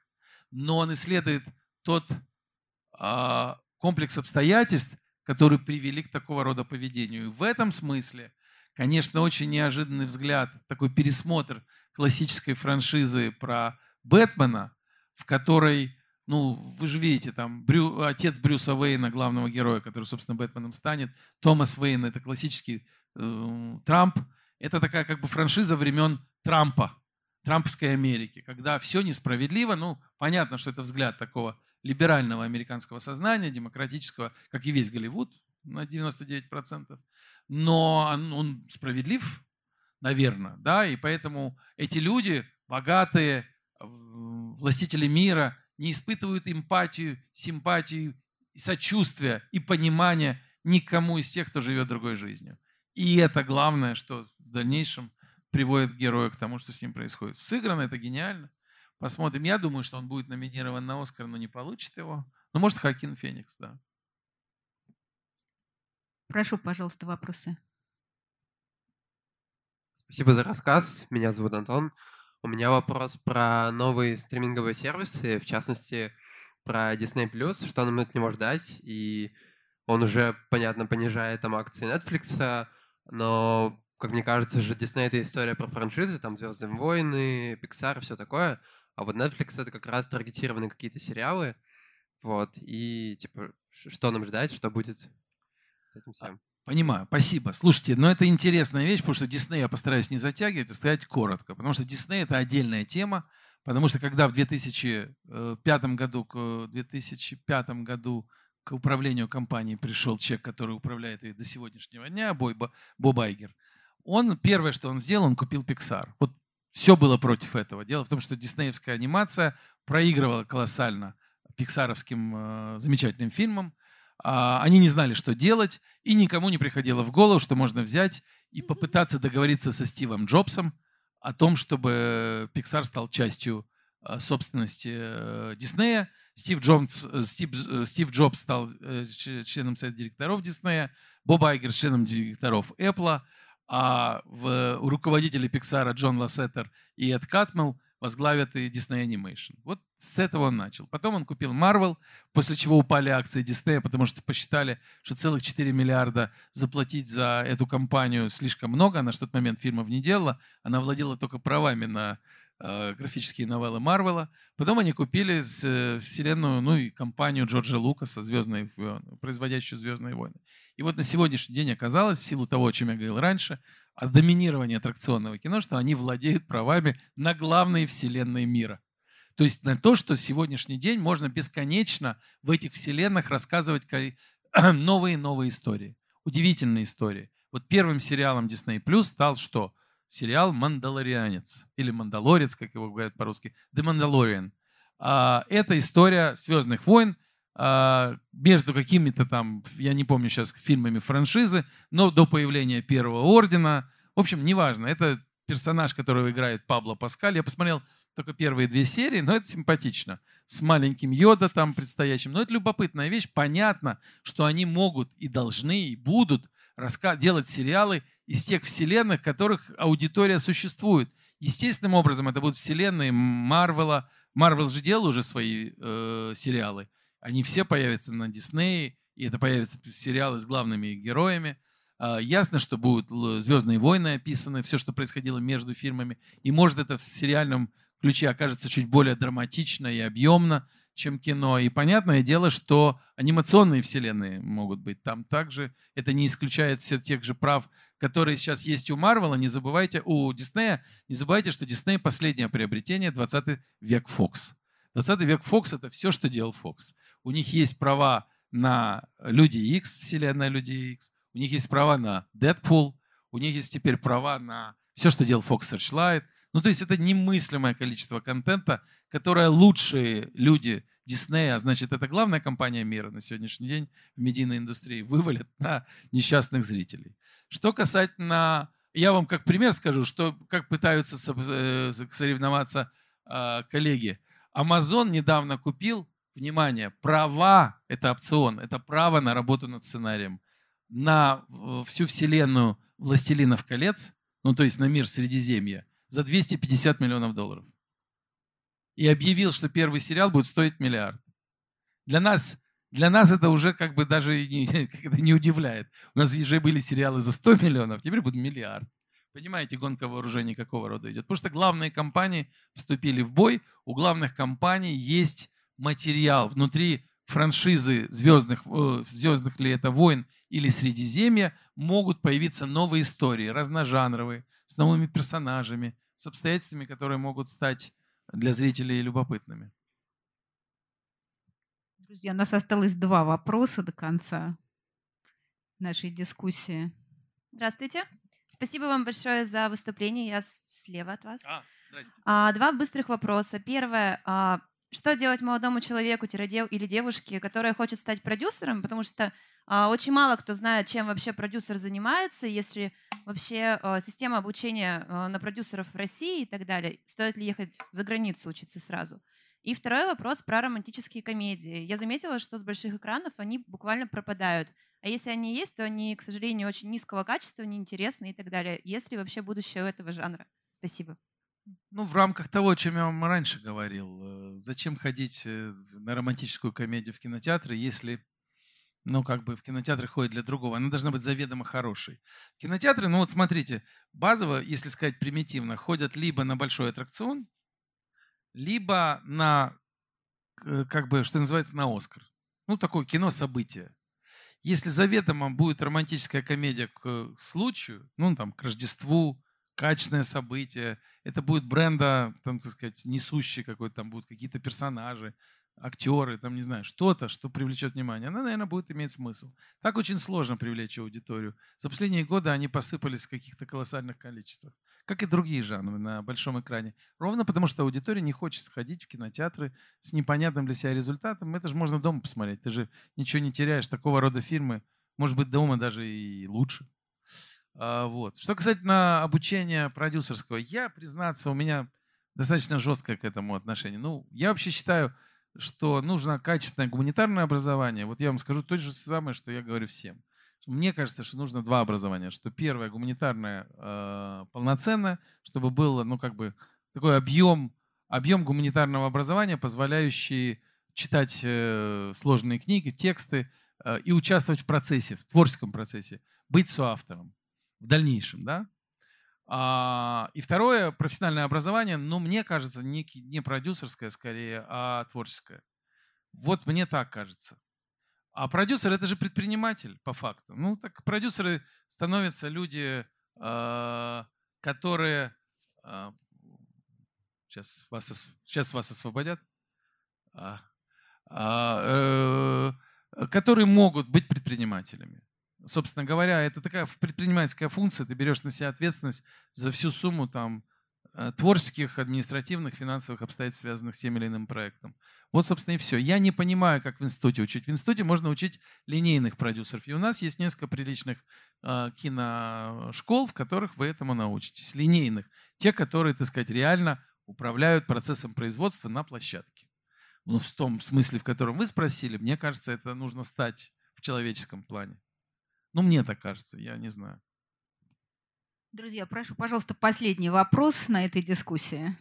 Но он исследует тот комплекс обстоятельств, которые привели к такого рода поведению. И в этом смысле, конечно, очень неожиданный взгляд, такой пересмотр классической франшизы про Бэтмена, в которой, ну, вы же видите, там Брю, отец Брюса Уэйна, главного героя, который, собственно, Бэтменом станет, Томас Уэйн, это классический э, Трамп, это такая как бы франшиза времен Трампа, Трампской Америки, когда все несправедливо, ну, понятно, что это взгляд такого либерального американского сознания, демократического, как и весь Голливуд на 99%, но он, он справедлив, наверное, да, и поэтому эти люди, богатые, властители мира, не испытывают эмпатию, симпатию, сочувствия и понимания никому из тех, кто живет другой жизнью. И это главное, что в дальнейшем приводит героя к тому, что с ним происходит. Сыграно это гениально. Посмотрим. Я думаю, что он будет номинирован на Оскар, но не получит его. Ну, может, Хакин Феникс, да. Прошу, пожалуйста, вопросы. Спасибо за рассказ. Меня зовут Антон. У меня вопрос про новые стриминговые сервисы, в частности, про Disney+, что нам от него ждать. И он уже, понятно, понижает там акции Netflix, но, как мне кажется же, Disney — это история про франшизы, там «Звездные войны», Pixar, все такое. А вот Netflix — это как раз таргетированные какие-то сериалы. Вот. И, типа, что нам ждать, что будет с этим всем? Понимаю, спасибо. Слушайте, но это интересная вещь, потому что Дисней я постараюсь не затягивать и сказать коротко, потому что Дисней это отдельная тема, потому что когда в 2005 году, к 2005 году к управлению компанией пришел человек, который управляет ее до сегодняшнего дня, Боб, Боб Айгер. Он, первое, что он сделал, он купил Pixar. Вот все было против этого. Дело в том, что диснеевская анимация проигрывала колоссально пиксаровским э, замечательным фильмам. А, они не знали, что делать, и никому не приходило в голову, что можно взять и попытаться договориться со Стивом Джобсом о том, чтобы Pixar стал частью э, собственности э, Диснея. Стив Джобс, э, Стив, э, Стив Джобс стал э, членом совета директоров Диснея, Боб Айгер членом директоров Apple, а в, руководители Pixar Джон Лассетер и Эд Катмелл возглавят и Disney Animation. Вот с этого он начал. Потом он купил Marvel, после чего упали акции Disney, потому что посчитали, что целых 4 миллиарда заплатить за эту компанию слишком много. Она в тот момент фильмов не делала. Она владела только правами на Э, графические новеллы Марвела. Потом они купили э, вселенную, ну и компанию Джорджа Лукаса, звездные, производящую «Звездные войны». И вот на сегодняшний день оказалось, в силу того, о чем я говорил раньше, о доминировании аттракционного кино, что они владеют правами на главные вселенные мира. То есть на то, что сегодняшний день можно бесконечно в этих вселенных рассказывать новые и новые истории. Удивительные истории. Вот первым сериалом Disney Plus стал что? сериал «Мандалорианец» или «Мандалорец», как его говорят по-русски, «The Mandalorian». А, это история «Звездных войн», а, между какими-то там, я не помню сейчас, фильмами франшизы, но до появления Первого Ордена. В общем, неважно, это персонаж, которого играет Пабло Паскаль. Я посмотрел только первые две серии, но это симпатично. С маленьким Йода там предстоящим. Но это любопытная вещь. Понятно, что они могут и должны, и будут делать сериалы из тех вселенных, в которых аудитория существует. Естественным образом это будут вселенные Марвела. Марвел же делал уже свои э, сериалы. Они все появятся на Диснее, и это появятся сериалы с главными героями. Э, ясно, что будут «Звездные войны» описаны, все, что происходило между фильмами. И может это в сериальном ключе окажется чуть более драматично и объемно, чем кино. И понятное дело, что анимационные вселенные могут быть там также. Это не исключает все тех же прав, которые сейчас есть у Марвела, не забывайте, у Диснея, не забывайте, что Дисней последнее приобретение 20 век Fox. 20 век Fox это все, что делал Fox. У них есть права на Люди X, вселенная Люди X, у них есть права на Дэдпул, у них есть теперь права на все, что делал Fox Searchlight. Ну, то есть это немыслимое количество контента, которое лучшие люди Диснея, а значит, это главная компания мира на сегодняшний день в медийной индустрии, вывалят на несчастных зрителей. Что касательно, я вам как пример скажу, что как пытаются э, соревноваться а, коллеги. Amazon недавно купил, внимание, права, это опцион, это право на работу над сценарием, на всю вселенную «Властелинов колец», ну то есть на мир Средиземья, за 250 миллионов долларов и объявил, что первый сериал будет стоить миллиард. Для нас, для нас это уже как бы даже не, не удивляет. У нас уже были сериалы за 100 миллионов, теперь будет миллиард. Понимаете, гонка вооружений какого рода идет? Потому что главные компании вступили в бой, у главных компаний есть материал внутри франшизы звездных, э, звездных ли это войн или Средиземья, могут появиться новые истории, разножанровые, с новыми персонажами, с обстоятельствами, которые могут стать для зрителей любопытными. Друзья, у нас осталось два вопроса до конца нашей дискуссии. Здравствуйте. Спасибо вам большое за выступление. Я слева от вас. А, а, два быстрых вопроса. Первое. А, что делать молодому человеку или девушке, которая хочет стать продюсером? Потому что а, очень мало кто знает, чем вообще продюсер занимается, если вообще а, система обучения а, на продюсеров в России и так далее. Стоит ли ехать за границу учиться сразу? И второй вопрос про романтические комедии. Я заметила, что с больших экранов они буквально пропадают. А если они есть, то они, к сожалению, очень низкого качества, неинтересны и так далее. Есть ли вообще будущее у этого жанра? Спасибо. Ну, в рамках того, о чем я вам раньше говорил. Э, зачем ходить э, на романтическую комедию в кинотеатры, если ну, как бы в кинотеатры ходят для другого, она должна быть заведомо хорошей. Кинотеатры, ну вот смотрите, базово, если сказать примитивно, ходят либо на большой аттракцион, либо на, э, как бы, что называется, на Оскар. Ну, такое кино-событие. Если заведомо будет романтическая комедия к случаю, ну, там, к Рождеству, качественное событие, это будет бренда, там, так сказать, несущий какой-то, там будут какие-то персонажи, актеры, там, не знаю, что-то, что привлечет внимание, она, наверное, будет иметь смысл. Так очень сложно привлечь аудиторию. За последние годы они посыпались в каких-то колоссальных количествах, как и другие жанры на большом экране. Ровно потому, что аудитория не хочет ходить в кинотеатры с непонятным для себя результатом. Это же можно дома посмотреть. Ты же ничего не теряешь. Такого рода фильмы, может быть, дома даже и лучше. А, вот. Что касательно обучения продюсерского, я, признаться, у меня достаточно жесткое к этому отношение. Ну, я вообще считаю, что нужно качественное гуманитарное образование. Вот я вам скажу то же самое, что я говорю всем. Мне кажется, что нужно два образования. Что первое гуманитарное э, полноценное, чтобы было, ну как бы такой объем, объем гуманитарного образования, позволяющий читать э, сложные книги, тексты э, и участвовать в процессе, в творческом процессе, быть соавтором в дальнейшем, да. А, и второе, профессиональное образование, но мне кажется, не, не продюсерское скорее, а творческое. Вот мне так кажется. А продюсер это же предприниматель по факту. Ну так продюсеры становятся люди, э, которые сейчас вас сейчас вас освободят, а, а, э, которые могут быть предпринимателями. Собственно говоря, это такая предпринимательская функция, ты берешь на себя ответственность за всю сумму там творческих, административных, финансовых обстоятельств, связанных с тем или иным проектом. Вот, собственно, и все. Я не понимаю, как в институте учить. В институте можно учить линейных продюсеров. И у нас есть несколько приличных э, киношкол, в которых вы этому научитесь. Линейных. Те, которые, так сказать, реально управляют процессом производства на площадке. Ну, в том смысле, в котором вы спросили, мне кажется, это нужно стать в человеческом плане. Ну, мне так кажется, я не знаю. Друзья, прошу, пожалуйста, последний вопрос на этой дискуссии.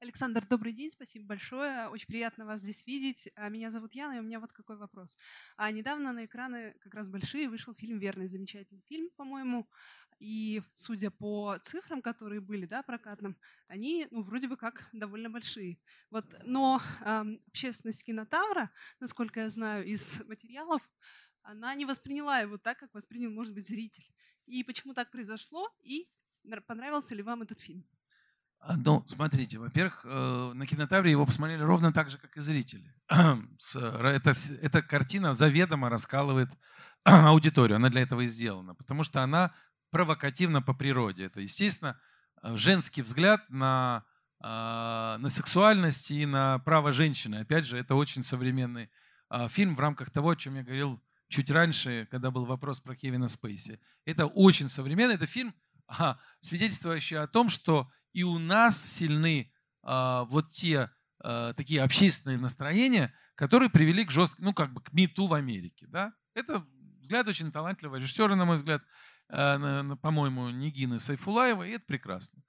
Александр, добрый день, спасибо большое. Очень приятно вас здесь видеть. А, меня зовут Яна, и у меня вот какой вопрос. А недавно на экраны как раз большие вышел фильм «Верный», замечательный фильм, по-моему. И судя по цифрам, которые были, да, прокатным, они, ну, вроде бы как довольно большие. Вот, но э, общественность кинотавра, насколько я знаю из материалов, она не восприняла его так, как воспринял, может быть, зритель. И почему так произошло? И понравился ли вам этот фильм? А, ну, смотрите, во-первых, э, на кинотавре его посмотрели ровно так же, как и зрители. Это, эта картина заведомо раскалывает аудиторию, она для этого и сделана, потому что она провокативна по природе. Это, естественно, э, женский взгляд на, а, на сексуальность и на право женщины. Опять же, это очень современный а, фильм в рамках того, о чем я говорил чуть раньше, когда был вопрос про Кевина Спейси. Это очень современный, это фильм, свидетельствующий о том, что и у нас сильны э, вот те э, такие общественные настроения, которые привели к жесткому, ну как бы к МИТУ в Америке. Да? Это взгляд очень талантливого режиссера, на мой взгляд, э, по-моему, Нигины Сайфулаева, и это прекрасно.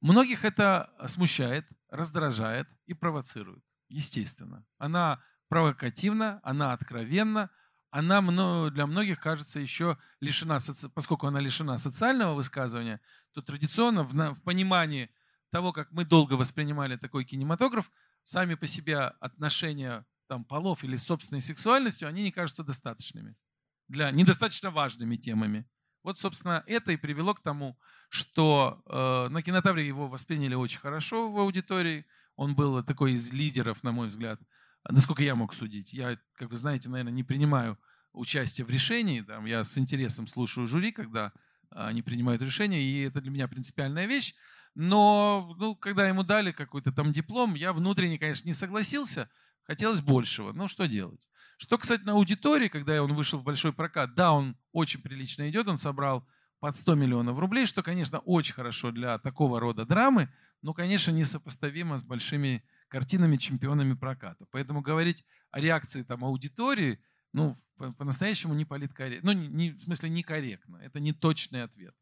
Многих это смущает, раздражает и провоцирует, естественно. Она провокативна, она откровенна, она для многих кажется еще лишена, поскольку она лишена социального высказывания, то традиционно в, понимании того, как мы долго воспринимали такой кинематограф, сами по себе отношения там, полов или собственной сексуальностью, они не кажутся достаточными, для недостаточно важными темами. Вот, собственно, это и привело к тому, что э, на кинотавре его восприняли очень хорошо в аудитории. Он был такой из лидеров, на мой взгляд, насколько я мог судить. Я, как вы знаете, наверное, не принимаю участие в решении. Там, я с интересом слушаю жюри, когда они принимают решения, и это для меня принципиальная вещь. Но ну, когда ему дали какой-то там диплом, я внутренне, конечно, не согласился, хотелось большего. Ну, что делать? Что, кстати, на аудитории, когда он вышел в большой прокат, да, он очень прилично идет, он собрал под 100 миллионов рублей, что, конечно, очень хорошо для такого рода драмы, но, конечно, несопоставимо с большими картинами чемпионами проката. Поэтому говорить о реакции там, аудитории, ну, по-настоящему не политкорректно. Ну, не, не, в смысле, некорректно. Это не точный ответ.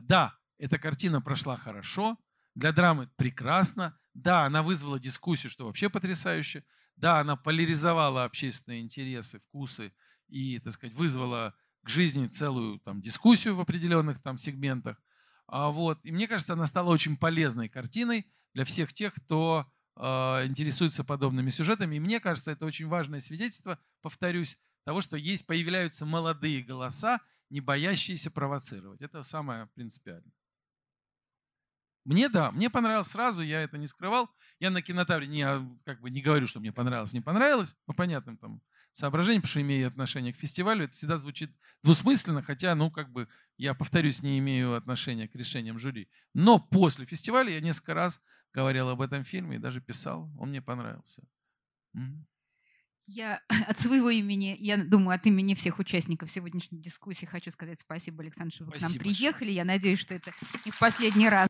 Да, эта картина прошла хорошо, для драмы прекрасно. Да, она вызвала дискуссию, что вообще потрясающе. Да, она поляризовала общественные интересы, вкусы и, так сказать, вызвала к жизни целую там, дискуссию в определенных там сегментах. А, вот. И мне кажется, она стала очень полезной картиной для всех тех, кто э, интересуется подобными сюжетами. И мне кажется, это очень важное свидетельство, повторюсь, того, что есть, появляются молодые голоса, не боящиеся провоцировать. Это самое принципиальное. Мне да, мне понравилось сразу, я это не скрывал. Я на кинотавре не, а, как бы не говорю, что мне понравилось, не понравилось, по понятным там соображениям, потому что имею отношение к фестивалю. Это всегда звучит двусмысленно, хотя, ну, как бы, я, повторюсь, не имею отношения к решениям жюри. Но после фестиваля я несколько раз говорил об этом фильме и даже писал. Он мне понравился. Я от своего имени, я думаю, от имени всех участников сегодняшней дискуссии хочу сказать спасибо, Александр, что вы к нам Спасибо большое. приехали. Я надеюсь, что это не в последний раз.